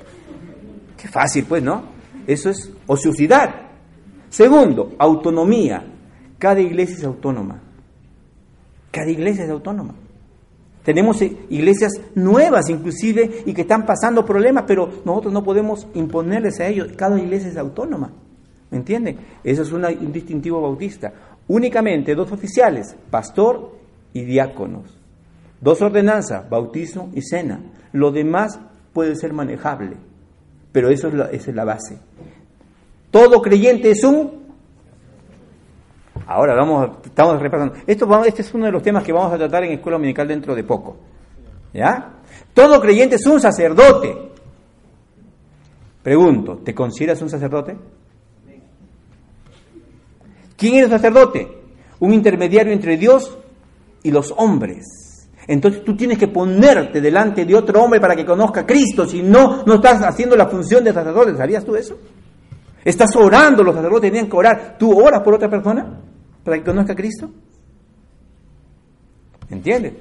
Qué fácil pues, ¿no? Eso es ociosidad. Segundo, autonomía. Cada iglesia es autónoma. Cada iglesia es autónoma. Tenemos eh, iglesias nuevas inclusive y que están pasando problemas, pero nosotros no podemos imponerles a ellos. Cada iglesia es autónoma. ¿Me entienden? Eso es un distintivo bautista únicamente dos oficiales, pastor y diáconos. Dos ordenanzas, bautismo y cena. Lo demás puede ser manejable, pero eso es la, esa es la base. Todo creyente es un... Ahora vamos, estamos repasando. Esto, este es uno de los temas que vamos a tratar en Escuela Dominical dentro de poco. ¿Ya? Todo creyente es un sacerdote. Pregunto, ¿te consideras un sacerdote? ¿Quién es el sacerdote? Un intermediario entre Dios y los hombres. Entonces tú tienes que ponerte delante de otro hombre para que conozca a Cristo. Si no, no estás haciendo la función de sacerdote. ¿Sabías tú eso? Estás orando, los sacerdotes tenían que orar. ¿Tú oras por otra persona para que conozca a Cristo? ¿Entiendes?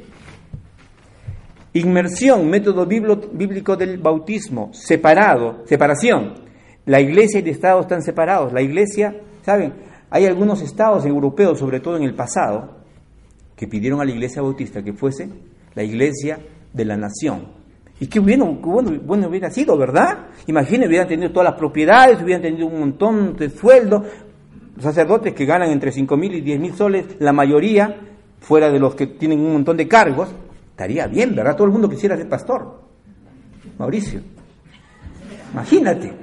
Inmersión, método bíblico del bautismo, separado, separación. La iglesia y el Estado están separados. La iglesia, ¿saben? Hay algunos estados europeos, sobre todo en el pasado, que pidieron a la iglesia bautista que fuese la iglesia de la nación. Y qué bueno, bueno, bueno hubiera sido, ¿verdad? Imagínense, hubieran tenido todas las propiedades, hubieran tenido un montón de sueldos. Los sacerdotes que ganan entre 5 mil y 10 mil soles, la mayoría, fuera de los que tienen un montón de cargos, estaría bien, ¿verdad? Todo el mundo quisiera ser pastor. Mauricio, imagínate.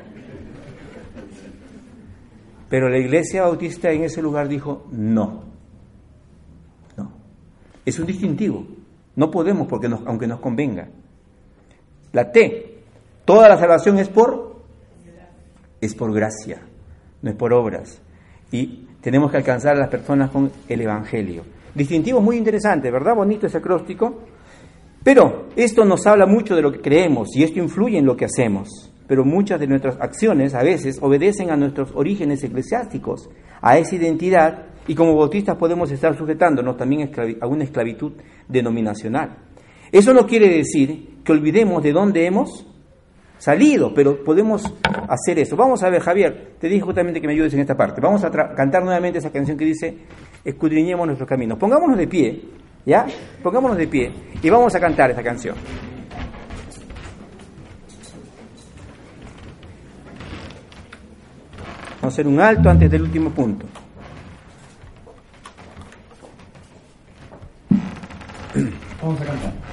Pero la iglesia bautista en ese lugar dijo, no, no. Es un distintivo. No podemos porque aunque nos convenga. La T, toda la salvación es por, es por gracia, no es por obras. Y tenemos que alcanzar a las personas con el Evangelio. Distintivo muy interesante, ¿verdad? Bonito ese acróstico. Pero esto nos habla mucho de lo que creemos y esto influye en lo que hacemos. Pero muchas de nuestras acciones a veces obedecen a nuestros orígenes eclesiásticos, a esa identidad, y como bautistas podemos estar sujetándonos también a una esclavitud denominacional. Eso no quiere decir que olvidemos de dónde hemos salido, pero podemos hacer eso. Vamos a ver, Javier, te dije justamente que me ayudes en esta parte. Vamos a cantar nuevamente esa canción que dice, escudriñemos nuestros caminos. Pongámonos de pie, ¿ya? Pongámonos de pie y vamos a cantar esa canción. Vamos a hacer un alto antes del último punto. Vamos a cantar.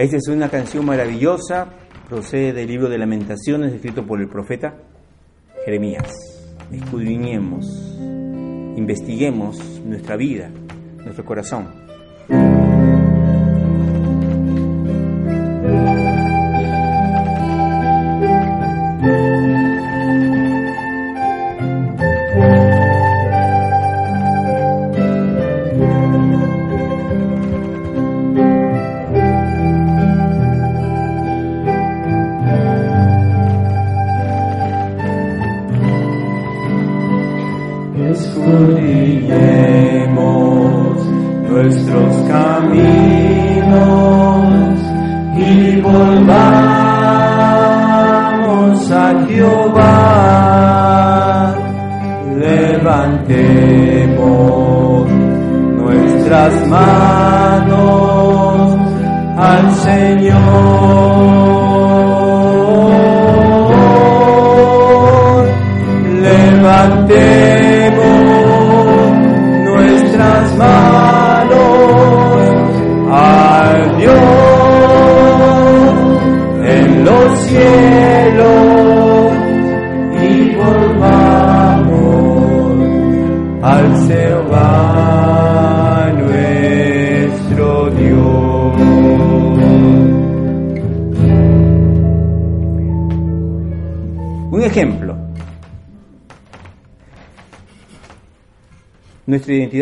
Esta es una canción maravillosa, procede del libro de lamentaciones escrito por el profeta Jeremías. Escudriñemos, investiguemos nuestra vida, nuestro corazón. Nuestra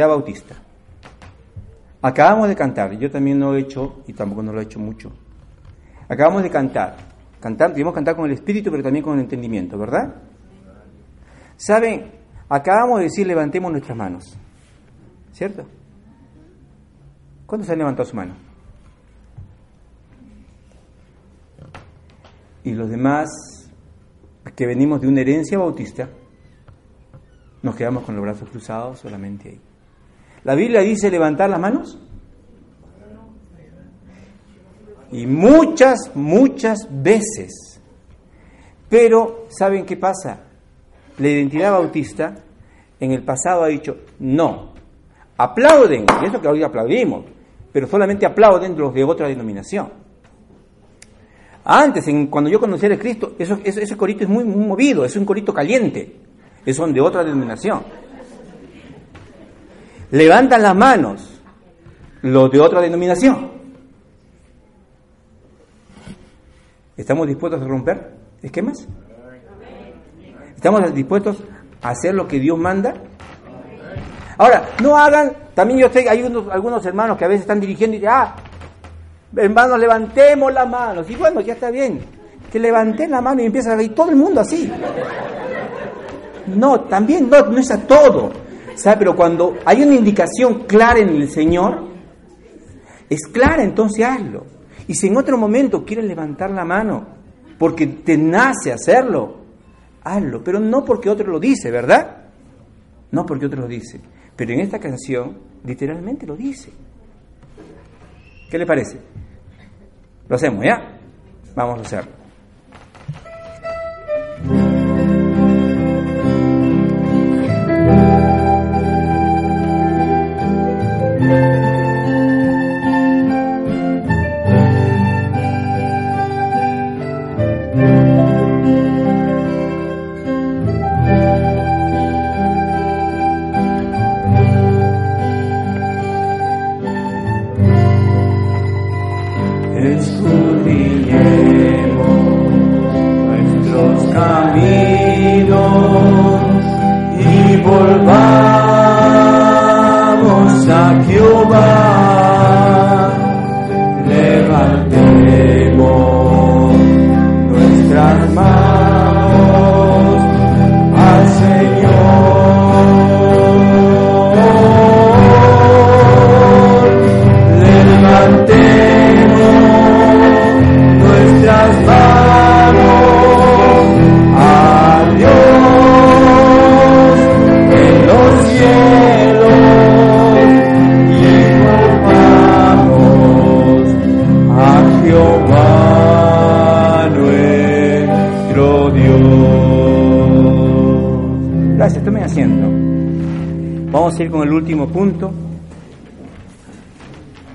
bautista. Acabamos de cantar, yo también no lo he hecho y tampoco no lo he hecho mucho. Acabamos de cantar, cantar, debemos cantar con el espíritu, pero también con el entendimiento, ¿verdad? Saben, acabamos de decir levantemos nuestras manos, ¿cierto? ¿Cuántos han levantado su mano? Y los demás que venimos de una herencia bautista, nos quedamos con los brazos cruzados solamente ahí. ¿La Biblia dice levantar las manos? Y muchas, muchas veces. Pero, ¿saben qué pasa? La identidad bautista en el pasado ha dicho no. Aplauden, y eso que hoy aplaudimos, pero solamente aplauden los de otra denominación. Antes, en, cuando yo conocí a Cristo, eso, ese corito es muy, muy movido, es un corito caliente son de otra denominación. Levantan las manos los de otra denominación. ¿Estamos dispuestos a romper esquemas? ¿Estamos dispuestos a hacer lo que Dios manda? Ahora, no hagan, también yo sé, hay unos, algunos hermanos que a veces están dirigiendo y dicen, ah, hermanos, levantemos las manos. Y bueno, ya está bien, que levanten la mano y empiezan a reír todo el mundo así. No, también no, no es a todo. ¿Sabe? Pero cuando hay una indicación clara en el Señor, es clara, entonces hazlo. Y si en otro momento quieres levantar la mano porque te nace hacerlo, hazlo. Pero no porque otro lo dice, ¿verdad? No porque otro lo dice. Pero en esta canción literalmente lo dice. ¿Qué le parece? Lo hacemos, ¿ya? Vamos a hacerlo.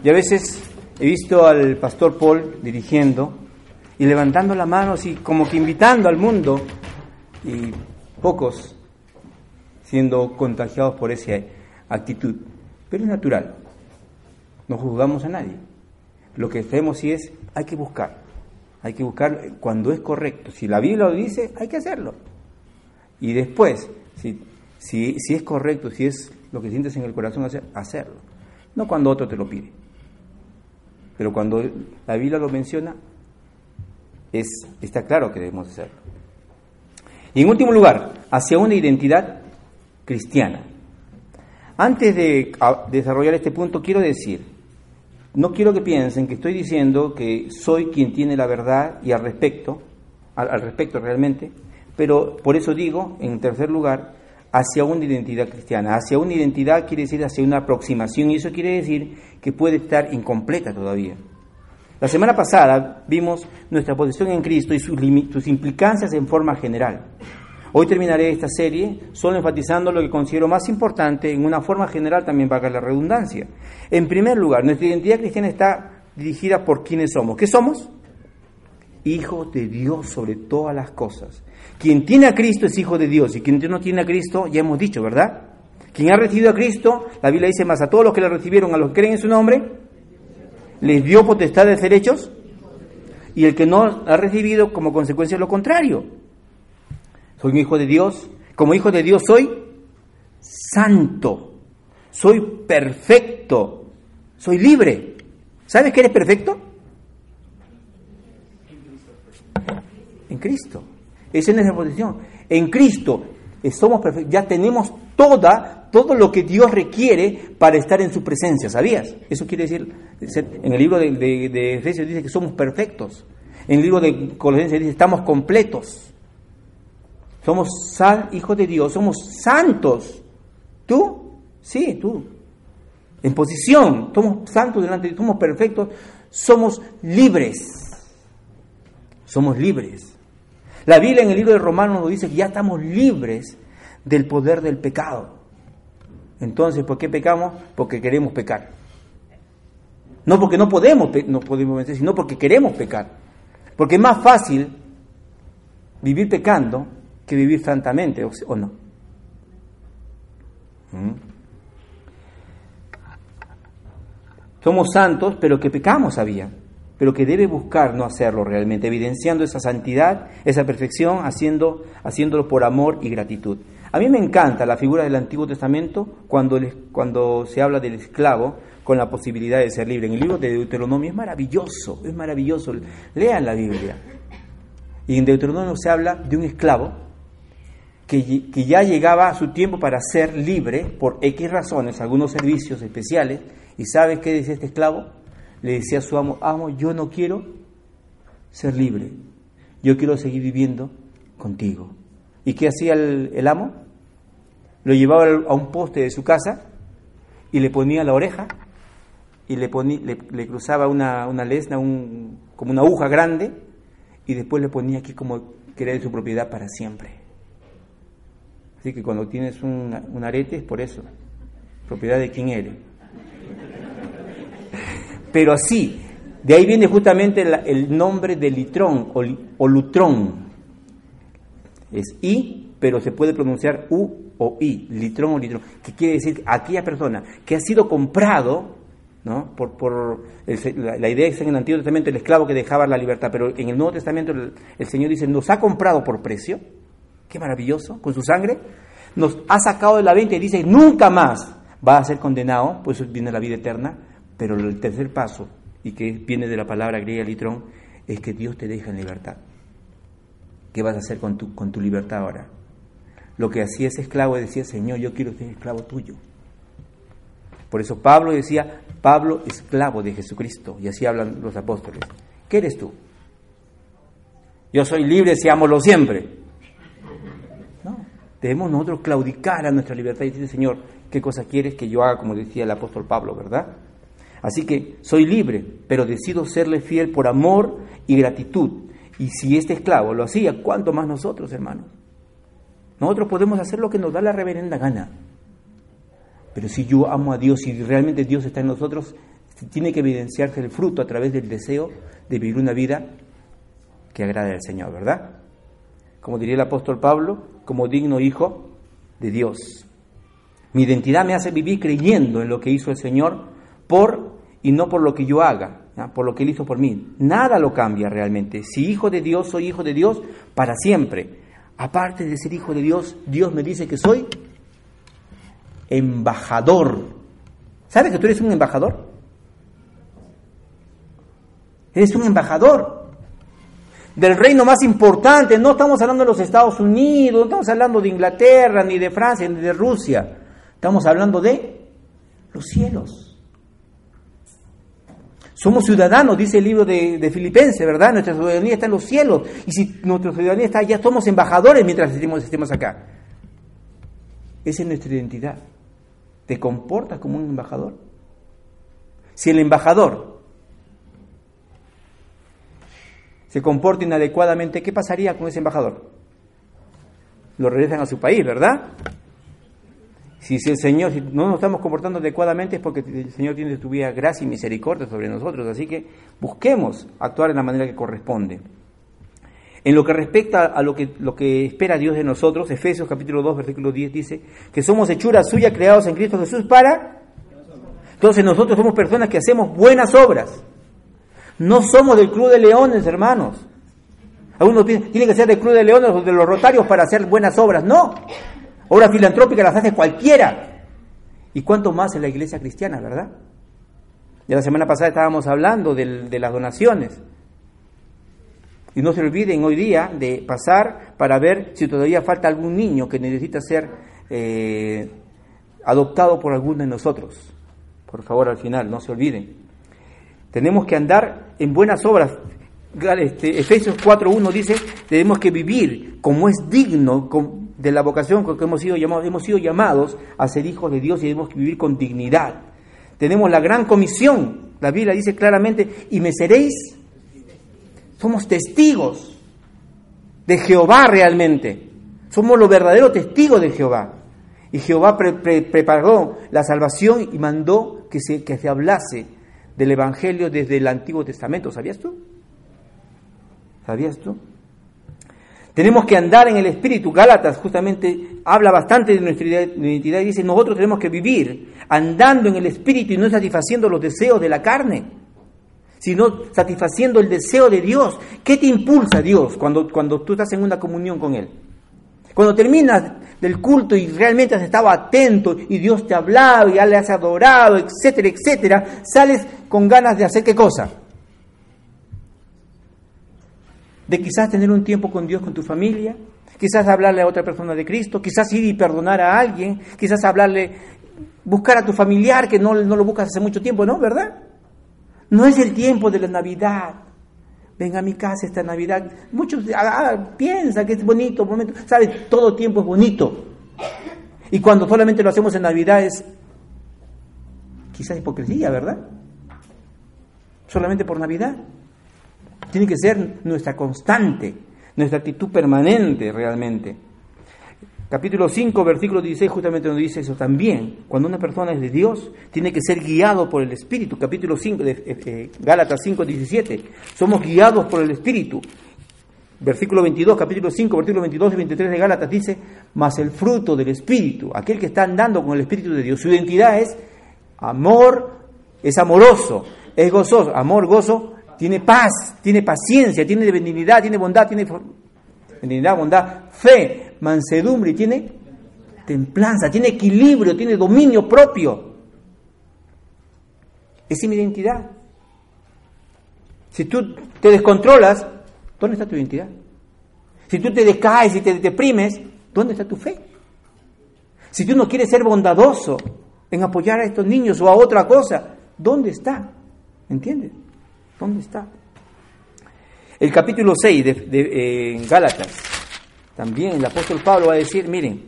Y a veces he visto al pastor Paul dirigiendo y levantando la mano así como que invitando al mundo y pocos siendo contagiados por esa actitud. Pero es natural, no juzgamos a nadie. Lo que hacemos sí es, hay que buscar, hay que buscar cuando es correcto. Si la Biblia lo dice, hay que hacerlo. Y después, si, si, si es correcto, si es lo que sientes en el corazón, hacer, hacerlo. No cuando otro te lo pide. Pero cuando la Biblia lo menciona, es, está claro que debemos hacerlo. Y en último lugar, hacia una identidad cristiana. Antes de desarrollar este punto, quiero decir, no quiero que piensen que estoy diciendo que soy quien tiene la verdad y al respecto, al respecto realmente, pero por eso digo, en tercer lugar, hacia una identidad cristiana. Hacia una identidad quiere decir hacia una aproximación y eso quiere decir que puede estar incompleta todavía. La semana pasada vimos nuestra posición en Cristo y sus, implicancias en forma general. Hoy terminaré esta serie solo enfatizando lo que considero más importante en una forma general también para la redundancia. En primer lugar, nuestra identidad cristiana está dirigida por quienes somos. ¿Qué somos? Hijos de Dios sobre todas las cosas. Quien tiene a Cristo es hijo de Dios y quien no tiene a Cristo, ya hemos dicho, ¿verdad? Quien ha recibido a Cristo, la Biblia dice más, a todos los que le recibieron, a los que creen en su nombre, les dio potestad de ser hechos y el que no ha recibido como consecuencia lo contrario. Soy un hijo de Dios, como hijo de Dios soy santo, soy perfecto, soy libre. ¿Sabes que eres perfecto? En Cristo. Esa es nuestra posición. En Cristo eh, somos perfectos, ya tenemos toda, todo lo que Dios requiere para estar en su presencia, ¿sabías? Eso quiere decir, en el libro de, Efesios dice que somos perfectos. En el libro de Colosenses dice, estamos completos. Somos hijos de Dios, somos santos. ¿Tú? Sí, tú. En posición, somos santos delante de Dios, somos perfectos, somos libres. Somos libres. La Biblia en el libro de Romanos nos dice que ya estamos libres del poder del pecado. Entonces, ¿por qué pecamos? Porque queremos pecar. No porque no podemos, no podemos vencer, sino porque queremos pecar. Porque es más fácil vivir pecando que vivir santamente, ¿o no? ¿Mm? Somos santos, pero que pecamos, había pero que debe buscar no hacerlo realmente, evidenciando esa santidad, esa perfección, haciendo, haciéndolo por amor y gratitud. A mí me encanta la figura del Antiguo Testamento cuando, cuando se habla del esclavo con la posibilidad de ser libre. En el libro de Deuteronomio es maravilloso, es maravilloso. Lean la Biblia. Y en Deuteronomio se habla de un esclavo que, que ya llegaba a su tiempo para ser libre por X razones, algunos servicios especiales. ¿Y sabe qué dice este esclavo? Le decía a su amo, amo, yo no quiero ser libre, yo quiero seguir viviendo contigo. ¿Y qué hacía el, amo? Lo llevaba a un poste de su casa y le ponía la oreja y le, ponía, le, cruzaba una, una lesna, un, como una aguja grande, y después le ponía aquí como que era de su propiedad para siempre. Así que cuando tienes un, un arete es por eso, propiedad de quién eres. Pero así, de ahí viene justamente el nombre de litrón o, lutrón. Es I, pero se puede pronunciar U o I, litrón o litrón, que quiere decir aquella persona que ha sido comprado ¿no? Por, por la, idea es en el Antiguo Testamento el esclavo que dejaba la libertad, pero en el Nuevo Testamento el, Señor dice, nos ha comprado por precio, qué maravilloso, con su sangre, nos ha sacado de la venta y dice, nunca más va a ser condenado, pues viene la vida eterna, pero el tercer paso, y que viene de la palabra griega litrón, es que Dios te deja en libertad. ¿Qué vas a hacer con tu, con tu libertad ahora? Lo que hacía ese esclavo decía, Señor, yo quiero ser esclavo tuyo. Por eso Pablo decía, Pablo, esclavo de Jesucristo, y así hablan los apóstoles. ¿Qué eres tú? Yo soy libre, seámoslo siempre. No, debemos nosotros claudicar a nuestra libertad y decir, Señor, ¿qué cosa quieres que yo haga, como decía el apóstol Pablo, verdad? Así que soy libre, pero decido serle fiel por amor y gratitud. Y si este esclavo lo hacía, ¿cuánto más nosotros, hermanos? Nosotros podemos hacer lo que nos da la reverenda gana. Pero si yo amo a Dios y realmente Dios está en nosotros, tiene que evidenciarse el fruto a través del deseo de vivir una vida que agrade al Señor, ¿verdad? Como diría el apóstol Pablo, como digno hijo de Dios. Mi identidad me hace vivir creyendo en lo que hizo el Señor por y no por lo que yo haga, por lo que Él hizo por mí. Nada lo cambia realmente. Si hijo de Dios, soy hijo de Dios para siempre. Aparte de ser hijo de Dios, Dios me dice que soy embajador. ¿Sabes que tú eres un embajador? Eres un embajador del reino más importante. No estamos hablando de los Estados Unidos, no estamos hablando de Inglaterra, ni de Francia, ni de Rusia. Estamos hablando de los cielos. Somos ciudadanos, dice el libro de, Filipenses, ¿verdad? Nuestra ciudadanía está en los cielos. Y si nuestra ciudadanía está allá, somos embajadores mientras estemos, estemos acá. Esa es nuestra identidad. ¿Te comportas como un embajador? Si el embajador se comporta inadecuadamente, ¿qué pasaría con ese embajador? Lo regresan a su país, ¿verdad? Si, el Señor, no nos estamos comportando adecuadamente es porque el Señor tiene tu vida gracia y misericordia sobre nosotros. Así que busquemos actuar en la manera que corresponde. En lo que respecta a lo que, lo que espera Dios de nosotros, Efesios capítulo 2, versículo 10 dice que somos hechuras suyas creados en Cristo Jesús para... Entonces nosotros somos personas que hacemos buenas obras. No somos del club de leones, hermanos. Algunos tienen que ser del club de leones o de los rotarios para hacer buenas obras. No. Obras filantrópicas las hace cualquiera. ¿Y cuánto más en la iglesia cristiana, verdad? Ya la semana pasada estábamos hablando de las donaciones. Y no se olviden hoy día de pasar para ver si todavía falta algún niño que necesita ser eh, adoptado por alguno de nosotros. Por favor, al final, no se olviden. Tenemos que andar en buenas obras. Este, Efesios 4.1 dice, tenemos que vivir como es digno de la vocación con que hemos sido llamados. Hemos sido llamados a ser hijos de Dios y debemos vivir con dignidad. Tenemos la gran comisión. La Biblia dice claramente, y me seréis somos testigos de Jehová realmente. Somos los verdaderos testigos de Jehová. Y Jehová preparó la salvación y mandó que se, que se hablase del Evangelio desde el Antiguo Testamento. ¿Sabías tú? ¿Sabías tú? Tenemos que andar en el Espíritu. Gálatas justamente habla bastante de nuestra identidad y dice, nosotros tenemos que vivir andando en el Espíritu y no satisfaciendo los deseos de la carne sino satisfaciendo el deseo de Dios. ¿Qué te impulsa Dios cuando, cuando tú estás en una comunión con Él? Cuando terminas del culto y realmente has estado atento y Dios te ha hablado y ya le has adorado, etcétera, etcétera, sales con ganas de hacer qué cosa? De quizás tener un tiempo con Dios, con tu familia, quizás hablarle a otra persona de Cristo, quizás ir y perdonar a alguien, quizás hablarle, buscar a tu familiar que no, no lo buscas hace mucho tiempo, ¿no? ¿Verdad? No es el tiempo de la Navidad. Venga a mi casa esta Navidad. Muchos ah, ah, piensan que es bonito, momento. ¿Sabes? Todo tiempo es bonito. Y cuando solamente lo hacemos en Navidad es quizás hipocresía, ¿verdad? solamente por Navidad. Tiene que ser nuestra constante, nuestra actitud permanente realmente. Capítulo 5, versículo 16 justamente nos dice eso también. Cuando una persona es de Dios, tiene que ser guiado por el Espíritu. Capítulo 5 de eh, eh, Gálatas 5, 17. Somos guiados por el Espíritu. Versículo 22, capítulo 5, versículo 22 y 23 de Gálatas dice, más el fruto del Espíritu, aquel que está andando con el Espíritu de Dios. Su identidad es amor, es amoroso, es gozoso, amor, gozo, tiene paz, tiene paciencia, tiene benignidad, tiene bondad, tiene benignidad, bondad, fe, mansedumbre, tiene templanza, tiene equilibrio, tiene dominio propio. Es mi identidad. Si tú te descontrolas, ¿dónde está tu identidad? Si tú te decaes y te deprimes, ¿dónde está tu fe? Si tú no quieres ser bondadoso en apoyar a estos niños o a otra cosa, ¿dónde está? ¿Entiendes? ¿Dónde está? El capítulo 6 de, Gálatas, también el apóstol Pablo va a decir, miren,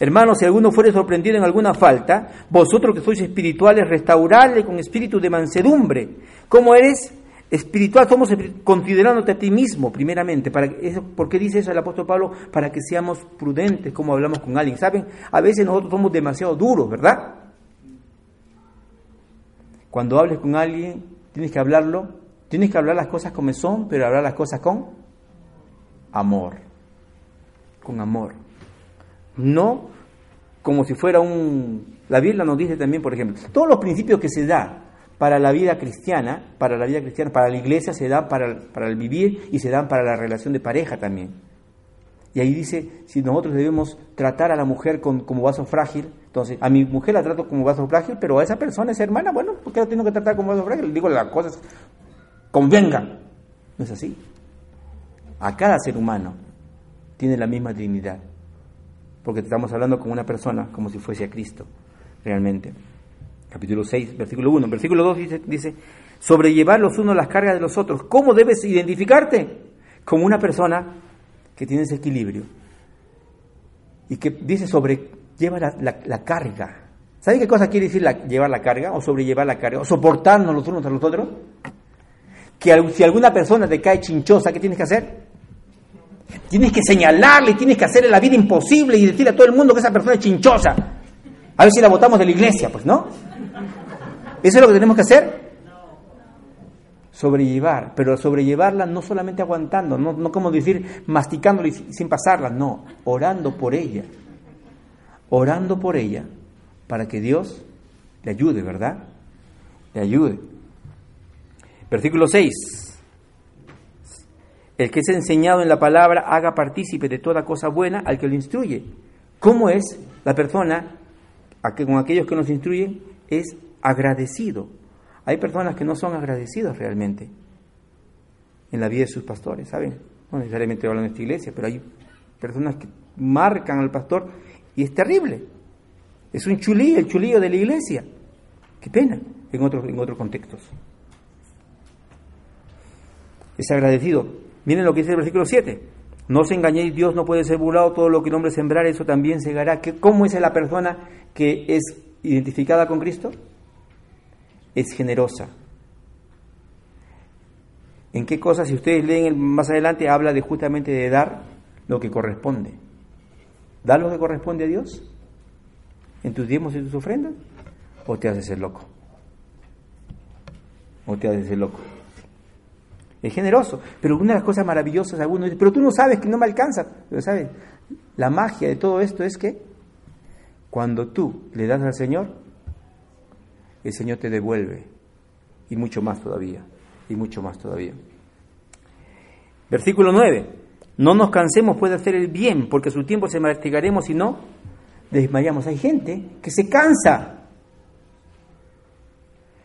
hermanos, si alguno fuere sorprendido en alguna falta, vosotros que sois espirituales, restaurarle con espíritu de mansedumbre. ¿Cómo eres? Espiritual, somos considerándote a ti mismo, primeramente. Para ¿Por qué dice eso el apóstol Pablo? Para que seamos prudentes como hablamos con alguien. ¿Saben? A veces nosotros somos demasiado duros, ¿verdad? Cuando hables con alguien, tienes que hablarlo, tienes que hablar las cosas como son, pero hablar las cosas con amor. Con amor. No como si fuera un... La Biblia nos dice también, por ejemplo, todos los principios que se da para la vida cristiana, para la vida cristiana, para la iglesia se dan para, para el vivir y se dan para la relación de pareja también. Y ahí dice, si nosotros debemos tratar a la mujer como vaso frágil, entonces a mi mujer la trato como vaso frágil, pero a esa persona, esa hermana, bueno, ¿por qué la tengo que tratar como vaso frágil? Digo las cosas convengan. No es así. A cada ser humano tiene la misma dignidad, porque estamos hablando con una persona como si fuese a Cristo, realmente capítulo 6, versículo 1. Versículo 2 dice, sobrellevar los unos las cargas de los otros. ¿Cómo debes identificarte? Como una persona que tiene ese equilibrio. Y que dice sobrelleva la, la, carga. ¿Sabe qué cosa quiere decir llevar la carga? O sobrellevar la carga. O soportarnos los unos a los otros. Que si alguna persona te cae chinchosa, ¿qué tienes que hacer? Tienes que señalarle, tienes que hacerle la vida imposible y decirle a todo el mundo que esa persona es chinchosa. A ver si la votamos de la iglesia, pues, ¿no? ¿Eso es lo que tenemos que hacer? Sobrellevar, pero sobrellevarla no solamente aguantando, no, como decir masticándola y sin pasarla, no, orando por ella. Orando por ella para que Dios le ayude, ¿verdad? Le ayude. Versículo 6. El que es enseñado en la palabra haga partícipe de toda cosa buena al que lo instruye. ¿Cómo es la persona con aquellos que nos instruyen? Es agradecido. Hay personas que no son agradecidas realmente en la vida de sus pastores, ¿saben? No necesariamente hablan de esta iglesia, pero hay personas que marcan al pastor y es terrible. Es un chulillo, el chulillo de la iglesia. Qué pena en otros, en otros contextos. Es agradecido. Miren lo que dice el versículo 7. No os engañéis, Dios no puede ser burlado, todo lo que el hombre sembrar, eso también segará. ¿Cómo es la persona que es identificada con Cristo? es generosa. ¿En qué cosas, si ustedes leen más adelante, habla de justamente de dar lo que corresponde? ¿Dar lo que corresponde a Dios? ¿En tus diezmos y tus ofrendas? ¿O te haces el loco? ¿O te haces el loco? Es generoso, pero una de las cosas maravillosas, algunos dicen, pero tú no sabes que no me alcanza. Pero sabes, la magia de todo esto es que cuando tú le das al Señor, el Señor te devuelve. Y mucho más todavía, y mucho más todavía. Versículo 9. No nos cansemos puede hacer el bien, porque a su tiempo se martigaremos y no desmayamos. Hay gente que se cansa.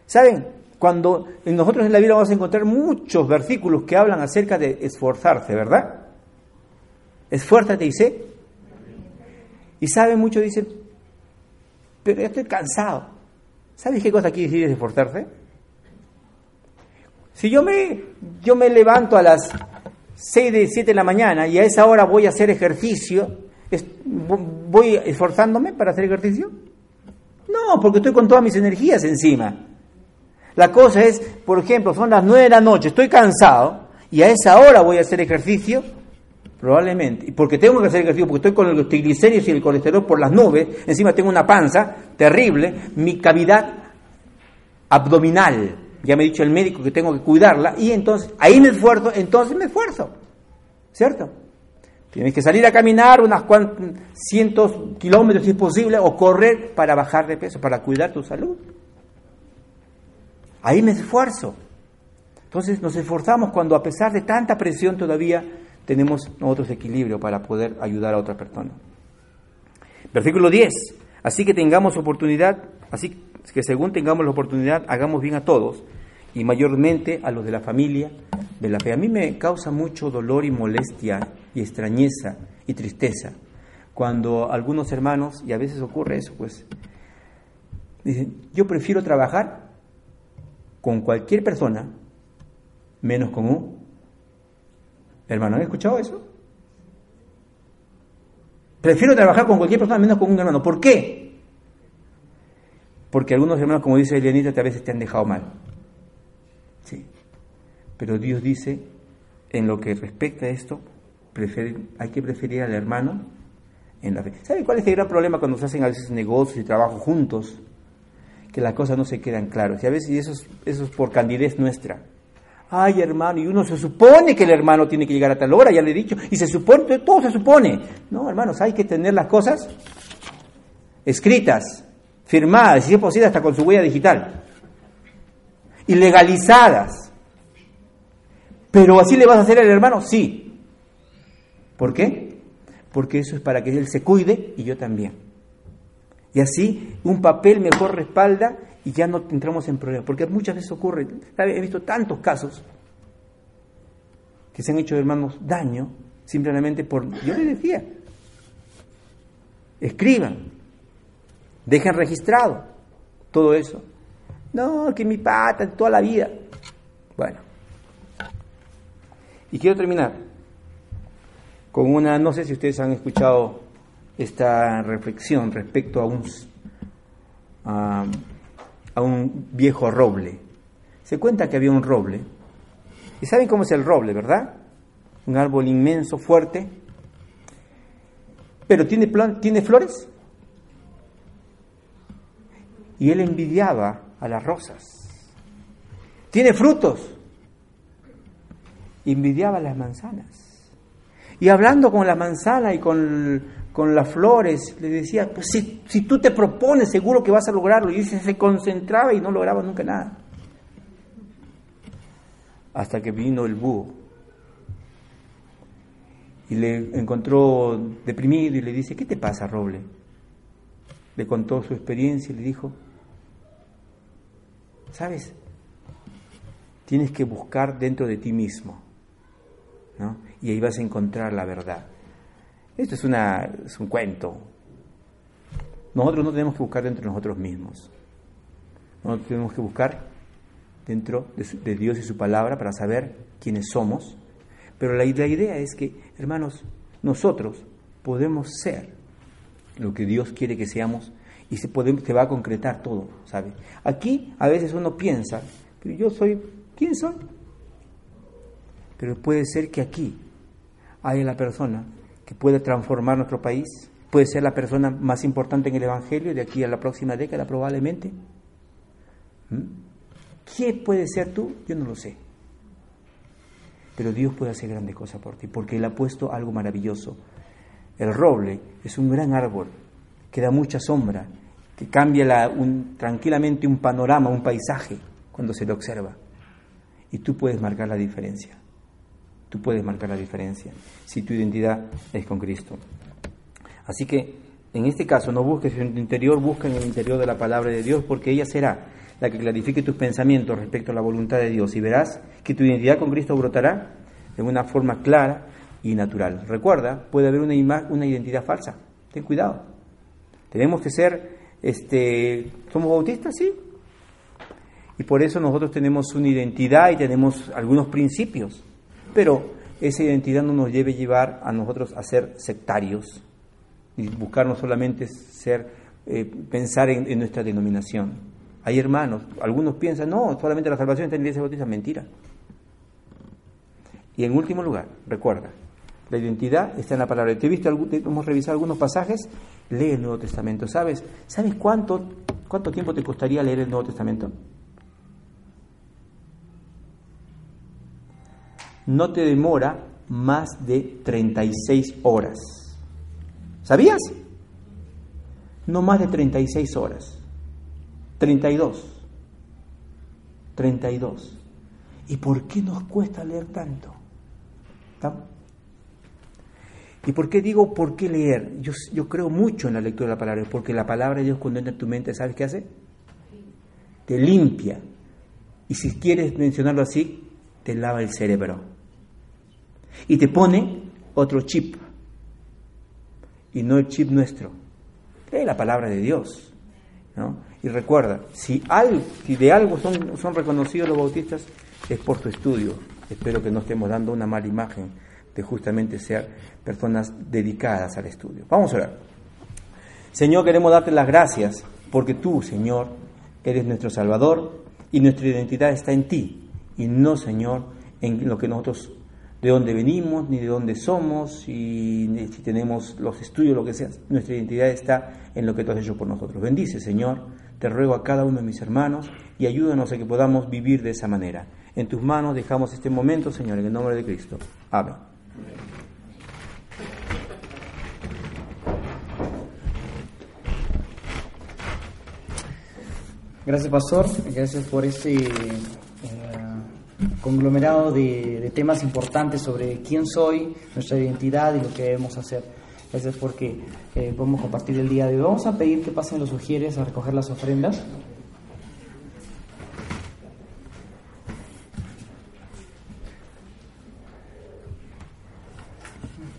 ¿Saben? Cuando nosotros en la Biblia vamos a encontrar muchos versículos que hablan acerca de esforzarse, ¿verdad? Esfuérzate y sé. Y saben, muchos dicen, pero ya estoy cansado. ¿Sabes qué cosa quiere decir esforzarse? Si yo me, yo me levanto a las 6 de 7 de la mañana y a esa hora voy a hacer ejercicio, ¿voy esforzándome para hacer ejercicio? No, porque estoy con todas mis energías encima. La cosa es, por ejemplo, son las 9 de la noche, estoy cansado y a esa hora voy a hacer ejercicio, probablemente. Y porque tengo que hacer ejercicio, porque estoy con los triglicéridos y el colesterol por las nubes, encima tengo una panza terrible, mi cavidad abdominal, ya me ha dicho el médico que tengo que cuidarla, y entonces ahí me esfuerzo, entonces me esfuerzo, ¿cierto? Tienes que salir a caminar unas cuantos cientos kilómetros si es posible, o correr para bajar de peso, para cuidar tu salud. Ahí me esfuerzo. Entonces nos esforzamos cuando a pesar de tanta presión todavía tenemos nosotros equilibrio para poder ayudar a otra persona. Versículo 10. Así que tengamos oportunidad, así que según tengamos la oportunidad, hagamos bien a todos y mayormente a los de la familia de la fe. A mí me causa mucho dolor y molestia y extrañeza y tristeza cuando algunos hermanos, y a veces ocurre eso, pues, dicen, yo prefiero trabajar con cualquier persona, menos con un hermano. ¿Han escuchado eso? Prefiero trabajar con cualquier persona, menos con un hermano. ¿Por qué? Porque algunos hermanos, como dice Elianita, a veces te han dejado mal. Sí. Pero Dios dice, en lo que respecta a esto, hay que preferir al hermano en la fe. ¿Saben cuál es el gran problema cuando se hacen a veces negocios y trabajo juntos? Que las cosas no se quedan claras. Y a veces eso es, eso es por candidez nuestra. Ay, hermano, y uno se supone que el hermano tiene que llegar a tal hora, ya le he dicho, y se supone, todo se supone. No, hermanos, hay que tener las cosas escritas, firmadas, si es posible hasta con su huella digital, y legalizadas. Pero así le vas a hacer al hermano, sí. ¿Por qué? Porque eso es para que él se cuide y yo también. Y así un papel mejor respalda y ya no entramos en problemas. Porque muchas veces ocurre, he visto tantos casos que se han hecho hermanos daño simplemente por... Yo les decía, escriban, dejen registrado todo eso. No, que mi pata toda la vida. Bueno. Y quiero terminar con una, no sé si ustedes han escuchado esta reflexión respecto a un, a, un viejo roble. Se cuenta que había un roble. ¿Y saben cómo es el roble, verdad? Un árbol inmenso, fuerte. Pero ¿tiene, ¿tiene flores? Y él envidiaba a las rosas. ¿Tiene frutos? Envidiaba las manzanas. Y hablando con la manzana y con con las flores, le decía, pues si, si tú te propones, seguro que vas a lograrlo. Y se concentraba y no lograba nunca nada. Hasta que vino el búho y le encontró deprimido y le dice, ¿qué te pasa, Roble? Le contó su experiencia y le dijo, ¿sabes? Tienes que buscar dentro de ti mismo, ¿no? Y ahí vas a encontrar la verdad. Esto es, una, es un cuento. Nosotros no tenemos que buscar dentro de nosotros mismos. Nosotros tenemos que buscar dentro de, Dios y su palabra para saber quiénes somos. Pero la, idea es que, hermanos, nosotros podemos ser lo que Dios quiere que seamos y se, se va a concretar todo, ¿sabe? Aquí a veces uno piensa, pero yo soy, ¿quién soy? Pero puede ser que aquí haya la persona que puede transformar nuestro país, puede ser la persona más importante en el Evangelio de aquí a la próxima década probablemente. ¿Mm? ¿Quién puede ser tú? Yo no lo sé. Pero Dios puede hacer grandes cosas por ti, porque Él ha puesto algo maravilloso. El roble es un gran árbol que da mucha sombra, que cambia tranquilamente un panorama, un paisaje, cuando se lo observa. Y tú puedes marcar la diferencia. Tú puedes marcar la diferencia si tu identidad es con Cristo. Así que en este caso no busques en tu interior, busca en el interior de la palabra de Dios porque ella será la que clarifique tus pensamientos respecto a la voluntad de Dios y verás que tu identidad con Cristo brotará de una forma clara y natural. Recuerda, puede haber una, una identidad falsa. Ten cuidado. Tenemos que ser, este, ¿somos bautistas? Sí. Y por eso nosotros tenemos una identidad y tenemos algunos principios pero esa identidad no nos debe llevar a nosotros a ser sectarios y buscar no solamente ser, eh, pensar en, nuestra denominación. Hay hermanos, algunos piensan, no, solamente la salvación está en la iglesia bautista, mentira. Y en último lugar, recuerda, la identidad está en la palabra. Te he visto, hemos revisado algunos pasajes, lee el Nuevo Testamento. ¿Sabes? ¿Sabes cuánto, cuánto tiempo te costaría leer el Nuevo Testamento? No te demora más de 36 horas. ¿Sabías? No más de 36 horas. 32. 32. ¿Y por qué nos cuesta leer tanto? ¿Y por qué digo por qué leer? Yo, yo creo mucho en la lectura de la palabra, porque la palabra de Dios cuando entra en tu mente, ¿sabes qué hace? Te limpia. Y si quieres mencionarlo así, te lava el cerebro. Y te pone otro chip. Y no el chip nuestro. Lee la palabra de Dios. ¿no? Y recuerda, si, si de algo son, son reconocidos los bautistas, es por su estudio. Espero que no estemos dando una mala imagen de justamente ser personas dedicadas al estudio. Vamos a orar. Señor, queremos darte las gracias porque tú, Señor, eres nuestro Salvador y nuestra identidad está en ti y no, Señor, en lo que nosotros, de dónde venimos, ni de dónde somos, y si tenemos los estudios, lo que sea. Nuestra identidad está en lo que tú has hecho por nosotros. Bendice, Señor, te ruego a cada uno de mis hermanos y ayúdanos a que podamos vivir de esa manera. En tus manos dejamos este momento, Señor, en el nombre de Cristo. Amén. Gracias, Pastor. Gracias por este conglomerado de, temas importantes sobre quién soy, nuestra identidad y lo que debemos hacer. Gracias porque eh, podemos compartir el día de hoy. Vamos a pedir que pasen los sugieres a recoger las ofrendas.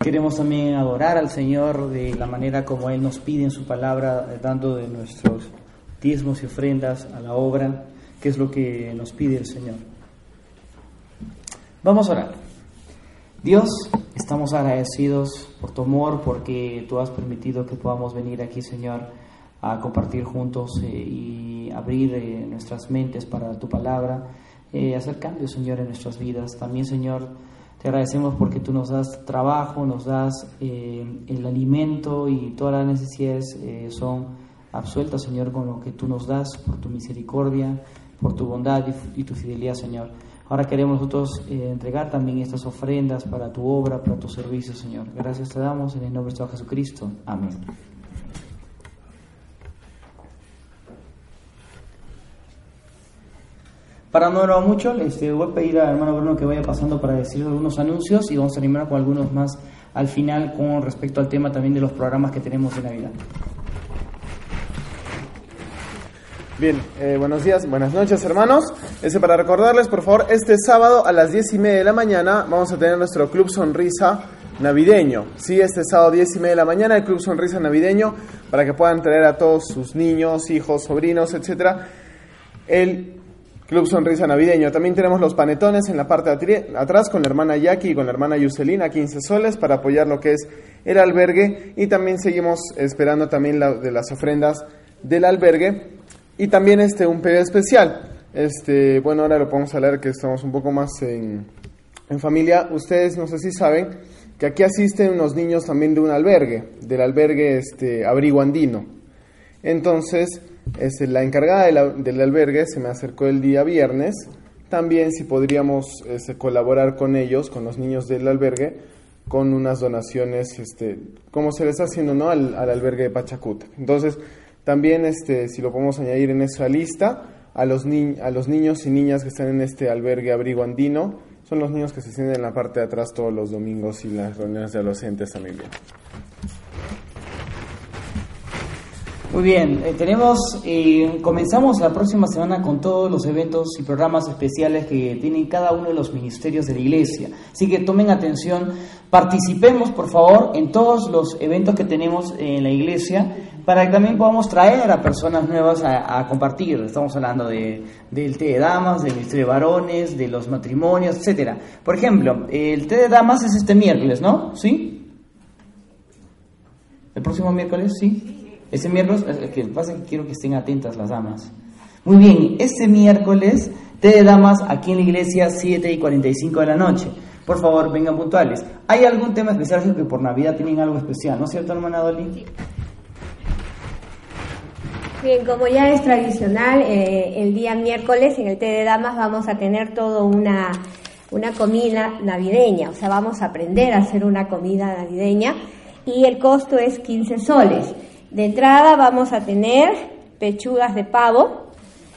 Queremos también adorar al Señor de la manera como Él nos pide en su palabra, dando de nuestros diezmos y ofrendas a la obra, que es lo que nos pide el Señor. Vamos a orar. Dios, estamos agradecidos por tu amor, porque tú has permitido que podamos venir aquí, Señor, a compartir juntos eh, y abrir eh, nuestras mentes para tu palabra, eh, hacer cambios, Señor, en nuestras vidas. También, Señor, te agradecemos porque tú nos das trabajo, nos das el alimento y todas las necesidades son absueltas, Señor, con lo que tú nos das, por tu misericordia, por tu bondad y, tu fidelidad, Señor. Ahora queremos nosotros eh, entregar también estas ofrendas para tu obra, para tu servicio, Señor. Gracias te damos en el nombre de Jesucristo. Amén. Para no hablar mucho, este, voy a pedir al hermano Bruno que vaya pasando para decir algunos anuncios y vamos a animar con algunos más al final con respecto al tema también de los programas que tenemos de Navidad. Bien, eh, buenos días, buenas noches hermanos. Ese para recordarles, por favor, este sábado a las 10 y media de la mañana vamos a tener nuestro Club Sonrisa navideño. Sí, este sábado 10 y media de la mañana el Club Sonrisa navideño para que puedan traer a todos sus niños, hijos, sobrinos, etcétera. El Club Sonrisa Navideño. También tenemos los panetones en la parte de atrás con la hermana Jackie y con la hermana Yuselina, 15 soles, para apoyar lo que es el albergue. Y también seguimos esperando también la, de las ofrendas del albergue. Y también este, un pedido especial. Este, bueno, ahora lo podemos hablar que estamos un poco más en, en familia. Ustedes no sé si saben que aquí asisten unos niños también de un albergue, del albergue este, Abrigo Andino. Entonces, es la encargada del albergue se me acercó el día viernes. También si podríamos este, colaborar con ellos, con los niños del albergue, con unas donaciones, este, como se les está haciendo ¿no? al, albergue de Pachacuta. Entonces, también este, si lo podemos añadir en esa lista, a los, a los niños y niñas que están en este albergue abrigo andino, son los niños que se sienten en la parte de atrás todos los domingos y las reuniones de adolescentes también. Muy bien, eh, tenemos, eh, comenzamos la próxima semana con todos los eventos y programas especiales que tienen cada uno de los ministerios de la iglesia. Así que tomen atención, participemos por favor en todos los eventos que tenemos en la iglesia para que también podamos traer a personas nuevas a, compartir. Estamos hablando de, del té de damas, del ministerio de varones, de los matrimonios, etcétera. Por ejemplo, el té de damas es este miércoles, ¿no? ¿Sí? ¿El próximo miércoles? Sí. Ese miércoles, que pasa que quiero que estén atentas las damas. Muy bien, este miércoles, té de damas aquí en la iglesia, 7 y 45 de la noche. Por favor, vengan puntuales. ¿Hay algún tema especial que por Navidad tienen algo especial, no es cierto, hermana Dolly? Bien, como ya es tradicional, eh, el día miércoles en el té de damas vamos a tener todo una, una comida navideña, o sea, vamos a aprender a hacer una comida navideña y el costo es 15 soles. De entrada vamos a tener pechugas de pavo,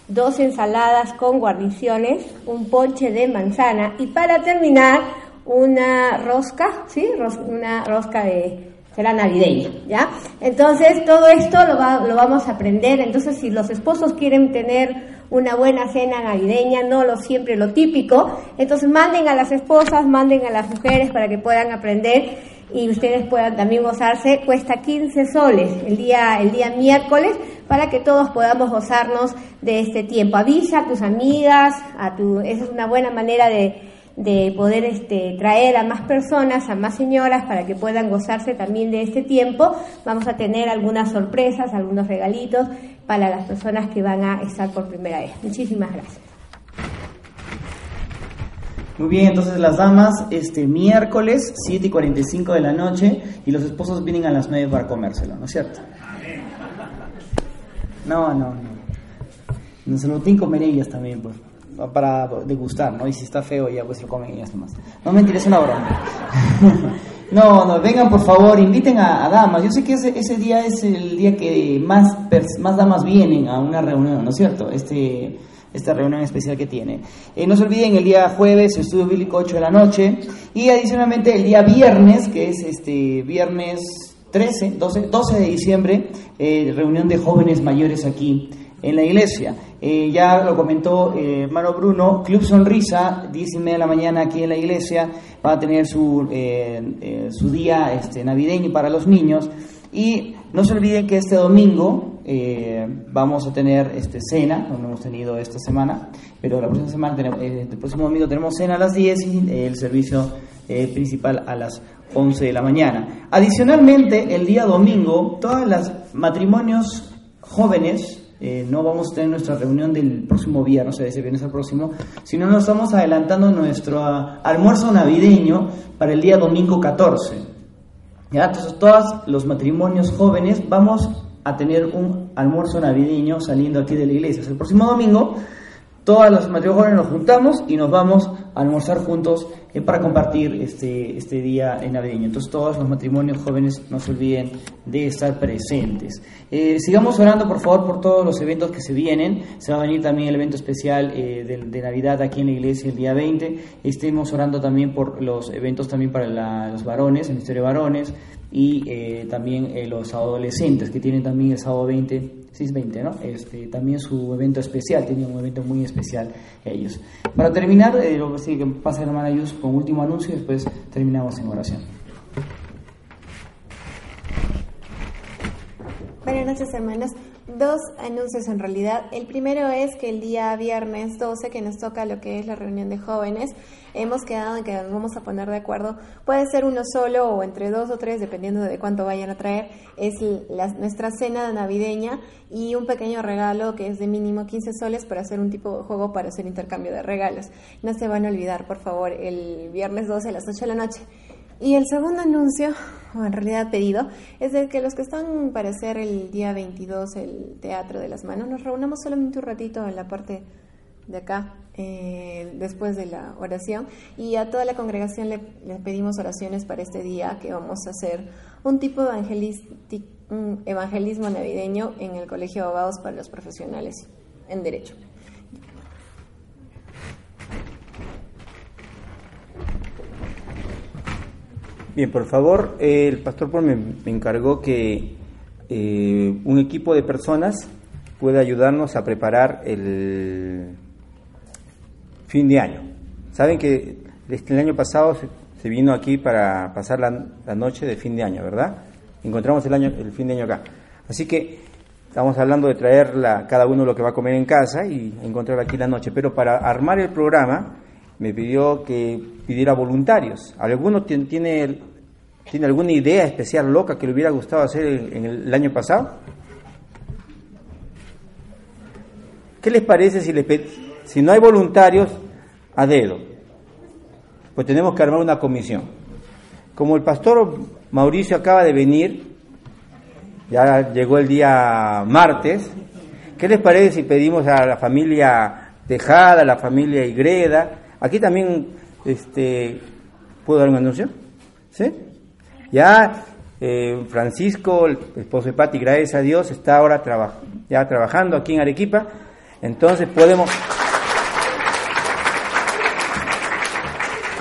dos ensaladas con guarniciones, un ponche de manzana y para terminar una rosca, ¿sí? una rosca de será navideña, ¿ya? Entonces, todo esto lo, lo vamos a aprender. Entonces, si los esposos quieren tener una buena cena navideña, no lo siempre lo típico, entonces manden a las esposas, manden a las mujeres para que puedan aprender y ustedes puedan también gozarse. Cuesta 15 soles el día, el día miércoles para que todos podamos gozarnos de este tiempo. Avisa a tus amigas, a tu, esa es una buena manera de de poder este, traer a más personas, a más señoras, para que puedan gozarse también de este tiempo. Vamos a tener algunas sorpresas, algunos regalitos para las personas que van a estar por primera vez. Muchísimas gracias. Muy bien, entonces las damas, este miércoles, 7 y 45 de la noche, y los esposos vienen a las 9 para comérselo, ¿no es cierto? No, no, no. Nos lo comer ellas también, pues para degustar, ¿no? Y si está feo ya pues lo comen y ya está más. No me es una broma. no, no, vengan por favor, inviten a, damas. Yo sé que ese, ese, día es el día que más, más damas vienen a una reunión, ¿no es cierto? Este, esta reunión especial que tiene. Eh, no se olviden, el día jueves, estudio bíblico 8 de la noche. Y adicionalmente el día viernes, que es este viernes 13, 12, 12 de diciembre, eh, reunión de jóvenes mayores aquí en la iglesia. Eh, ya lo comentó eh, Bruno, Club Sonrisa, 10 y media de la mañana aquí en la iglesia, va a tener su, eh, su día este, navideño para los niños. Y no se olviden que este domingo vamos a tener este, cena, no hemos tenido esta semana, pero la próxima semana, el próximo domingo tenemos cena a las 10 y el servicio principal a las 11 de la mañana. Adicionalmente, el día domingo, todos los matrimonios jóvenes eh, no vamos a tener nuestra reunión del próximo viernes, o sea, ese viernes al próximo, sino nos estamos adelantando nuestro almuerzo navideño para el día domingo 14. ¿Ya? Entonces, todos los matrimonios jóvenes vamos a tener un almuerzo navideño saliendo aquí de la iglesia. el próximo domingo, todas las matrimonios jóvenes nos juntamos y nos vamos a almorzar juntos eh, para compartir este, este día navideño. Entonces todos los matrimonios jóvenes no se olviden de estar presentes. Eh, sigamos orando por favor por todos los eventos que se vienen. Se va a venir también el evento especial eh, de, Navidad aquí en la iglesia el día 20. Estemos orando también por los eventos también para los varones, el Ministerio de Varones y también los adolescentes que tienen también el sábado 20 20, ¿no? Este, también su evento especial, tiene un evento muy especial ellos. Para terminar, eh, lo que que pasa hermana Yus con último anuncio y después terminamos en oración. Buenas noches, hermanos dos anuncios en realidad. El primero es que el día viernes 12, que nos toca lo que es la reunión de jóvenes, hemos quedado en que nos vamos a poner de acuerdo. Puede ser uno solo o entre dos o tres, dependiendo de cuánto vayan a traer. Es nuestra cena navideña y un pequeño regalo que es de mínimo 15 soles para hacer un tipo de juego para hacer intercambio de regalos. No se van a olvidar, por favor, el viernes 12 a las 8 de la noche. Y el segundo anuncio, o en realidad pedido, es de que los que están para hacer el día 22 el Teatro de las Manos, nos reunamos solamente un ratito en la parte de acá, eh, después de la oración, y a toda la congregación le, pedimos oraciones para este día, que vamos a hacer un tipo de evangelismo navideño en el Colegio Abogados para los profesionales en Derecho. Bien, por favor, el pastor Paul me, encargó que eh, un equipo de personas pueda ayudarnos a preparar el fin de año. Saben que el año pasado se, vino aquí para pasar la, noche de fin de año, ¿verdad? Encontramos el, año, el fin de año acá. Así que estamos hablando de traer cada uno lo que va a comer en casa y encontrar aquí la noche. Pero para armar el programa me pidió que pidiera voluntarios. ¿Alguno tiene, tiene alguna idea especial loca que le hubiera gustado hacer en, el, año pasado? ¿Qué les parece si, si no hay voluntarios, a dedo? Pues tenemos que armar una comisión. Como el pastor Mauricio acaba de venir, ya llegó el día martes, ¿qué les parece si pedimos a la familia Tejada, a la familia Igreda? Aquí también, este, ¿puedo dar un anuncio? ¿Sí? Ya eh, Francisco, el esposo de Pati, gracias a Dios, está ahora ya trabajando aquí en Arequipa. Entonces podemos...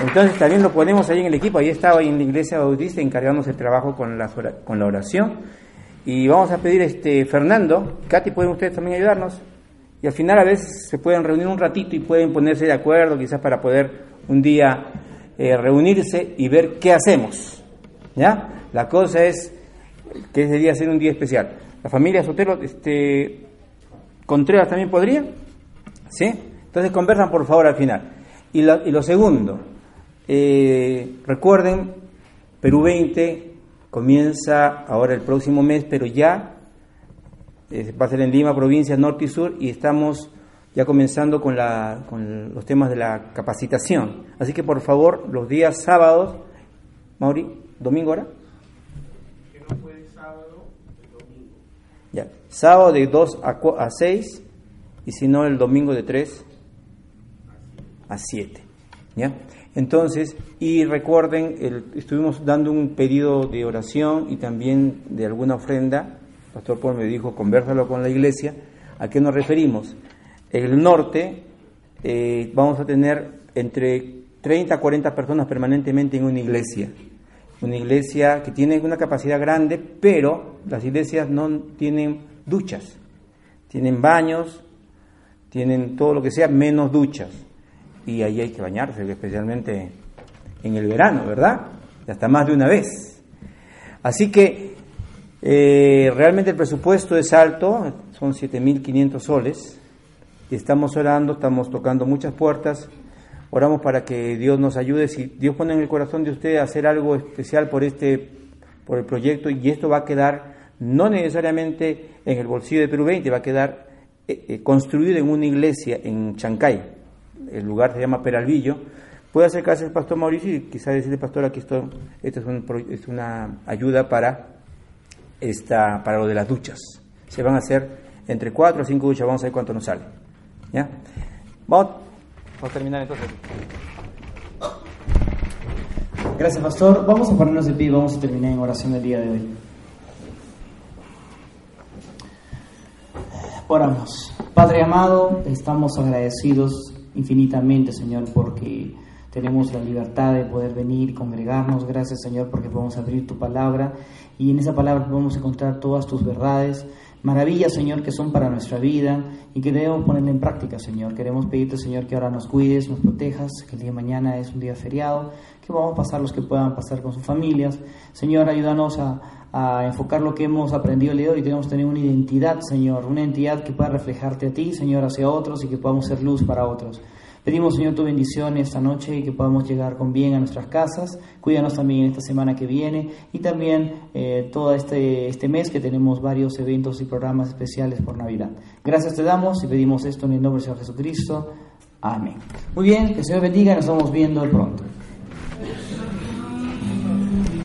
Entonces también lo ponemos ahí en el equipo. Ahí estaba en la iglesia bautista encargándose el trabajo con la, con la oración. Y vamos a pedir, este Fernando, Katy, ¿pueden ustedes también ayudarnos? Y al final a veces se pueden reunir un ratito y pueden ponerse de acuerdo quizás para poder un día eh, reunirse y ver qué hacemos. ¿Ya? La cosa es que ese día ser un día especial. La familia Sotelo, este, Contreras también podría, ¿sí? Entonces conversan por favor al final. Y lo, segundo, eh, recuerden, Perú 20 comienza ahora el próximo mes, pero ya va a ser en Lima, provincia norte y sur, y estamos ya comenzando con, la, con los temas de la capacitación. Así que por favor, los días sábados, Mauri, ¿domingo ahora? Que no puede sábado, el domingo. Ya, sábado de 2 a, a 6 y si no el domingo de 3 a 7. ¿Ya? Entonces, y recuerden, estuvimos dando un pedido de oración y también de alguna ofrenda. Pastor Paul me dijo, conversalo con la iglesia. ¿A qué nos referimos? En el norte eh, vamos a tener entre 30 a 40 personas permanentemente en una iglesia. Una iglesia que tiene una capacidad grande, pero las iglesias no tienen duchas. Tienen baños, tienen todo lo que sea, menos duchas. Y ahí hay que bañarse, especialmente en el verano, ¿verdad? hasta más de una vez. Así que eh, realmente el presupuesto es alto, son 7.500 soles. Y estamos orando, estamos tocando muchas puertas, oramos para que Dios nos ayude, si Dios pone en el corazón de usted hacer algo especial por este, por el proyecto y esto va a quedar no necesariamente en el bolsillo de Perú 20, va a quedar eh, eh, construido en una iglesia en Chancay, el lugar se llama Peralvillo, puede acercarse al pastor Mauricio y quizás decirle, pastor, aquí esto, esto es, es una ayuda para, esta, para lo de las duchas. Se van a hacer entre cuatro o cinco duchas, vamos a ver cuánto nos sale. ¿Ya? Vamos, a terminar entonces. Gracias, pastor. Vamos a ponernos de pie y vamos a terminar en oración del día de hoy. Oramos. Padre amado, estamos agradecidos infinitamente, Señor, porque tenemos la libertad de poder venir y congregarnos. Gracias, Señor, porque podemos abrir tu palabra y en esa palabra podemos encontrar todas tus verdades maravillas, Señor, que son para nuestra vida y que debemos poner en práctica, Señor. Queremos pedirte, Señor, que ahora nos cuides, nos protejas, que el día de mañana es un día feriado, que vamos a pasar los que puedan pasar con sus familias. Señor, ayúdanos a, a enfocar lo que hemos aprendido el día de hoy tenemos que tener una identidad, Señor, una identidad que pueda reflejarte a ti, Señor, hacia otros y que podamos ser luz para otros. Pedimos, Señor, tu bendición esta noche y que podamos llegar con bien a nuestras casas. Cuídanos también esta semana que viene y también eh, todo este, este mes que tenemos varios eventos y programas especiales por Navidad. Gracias te damos y pedimos esto en el nombre del Señor Jesucristo. Amén. Muy bien, que el Señor bendiga y nos estamos viendo pronto.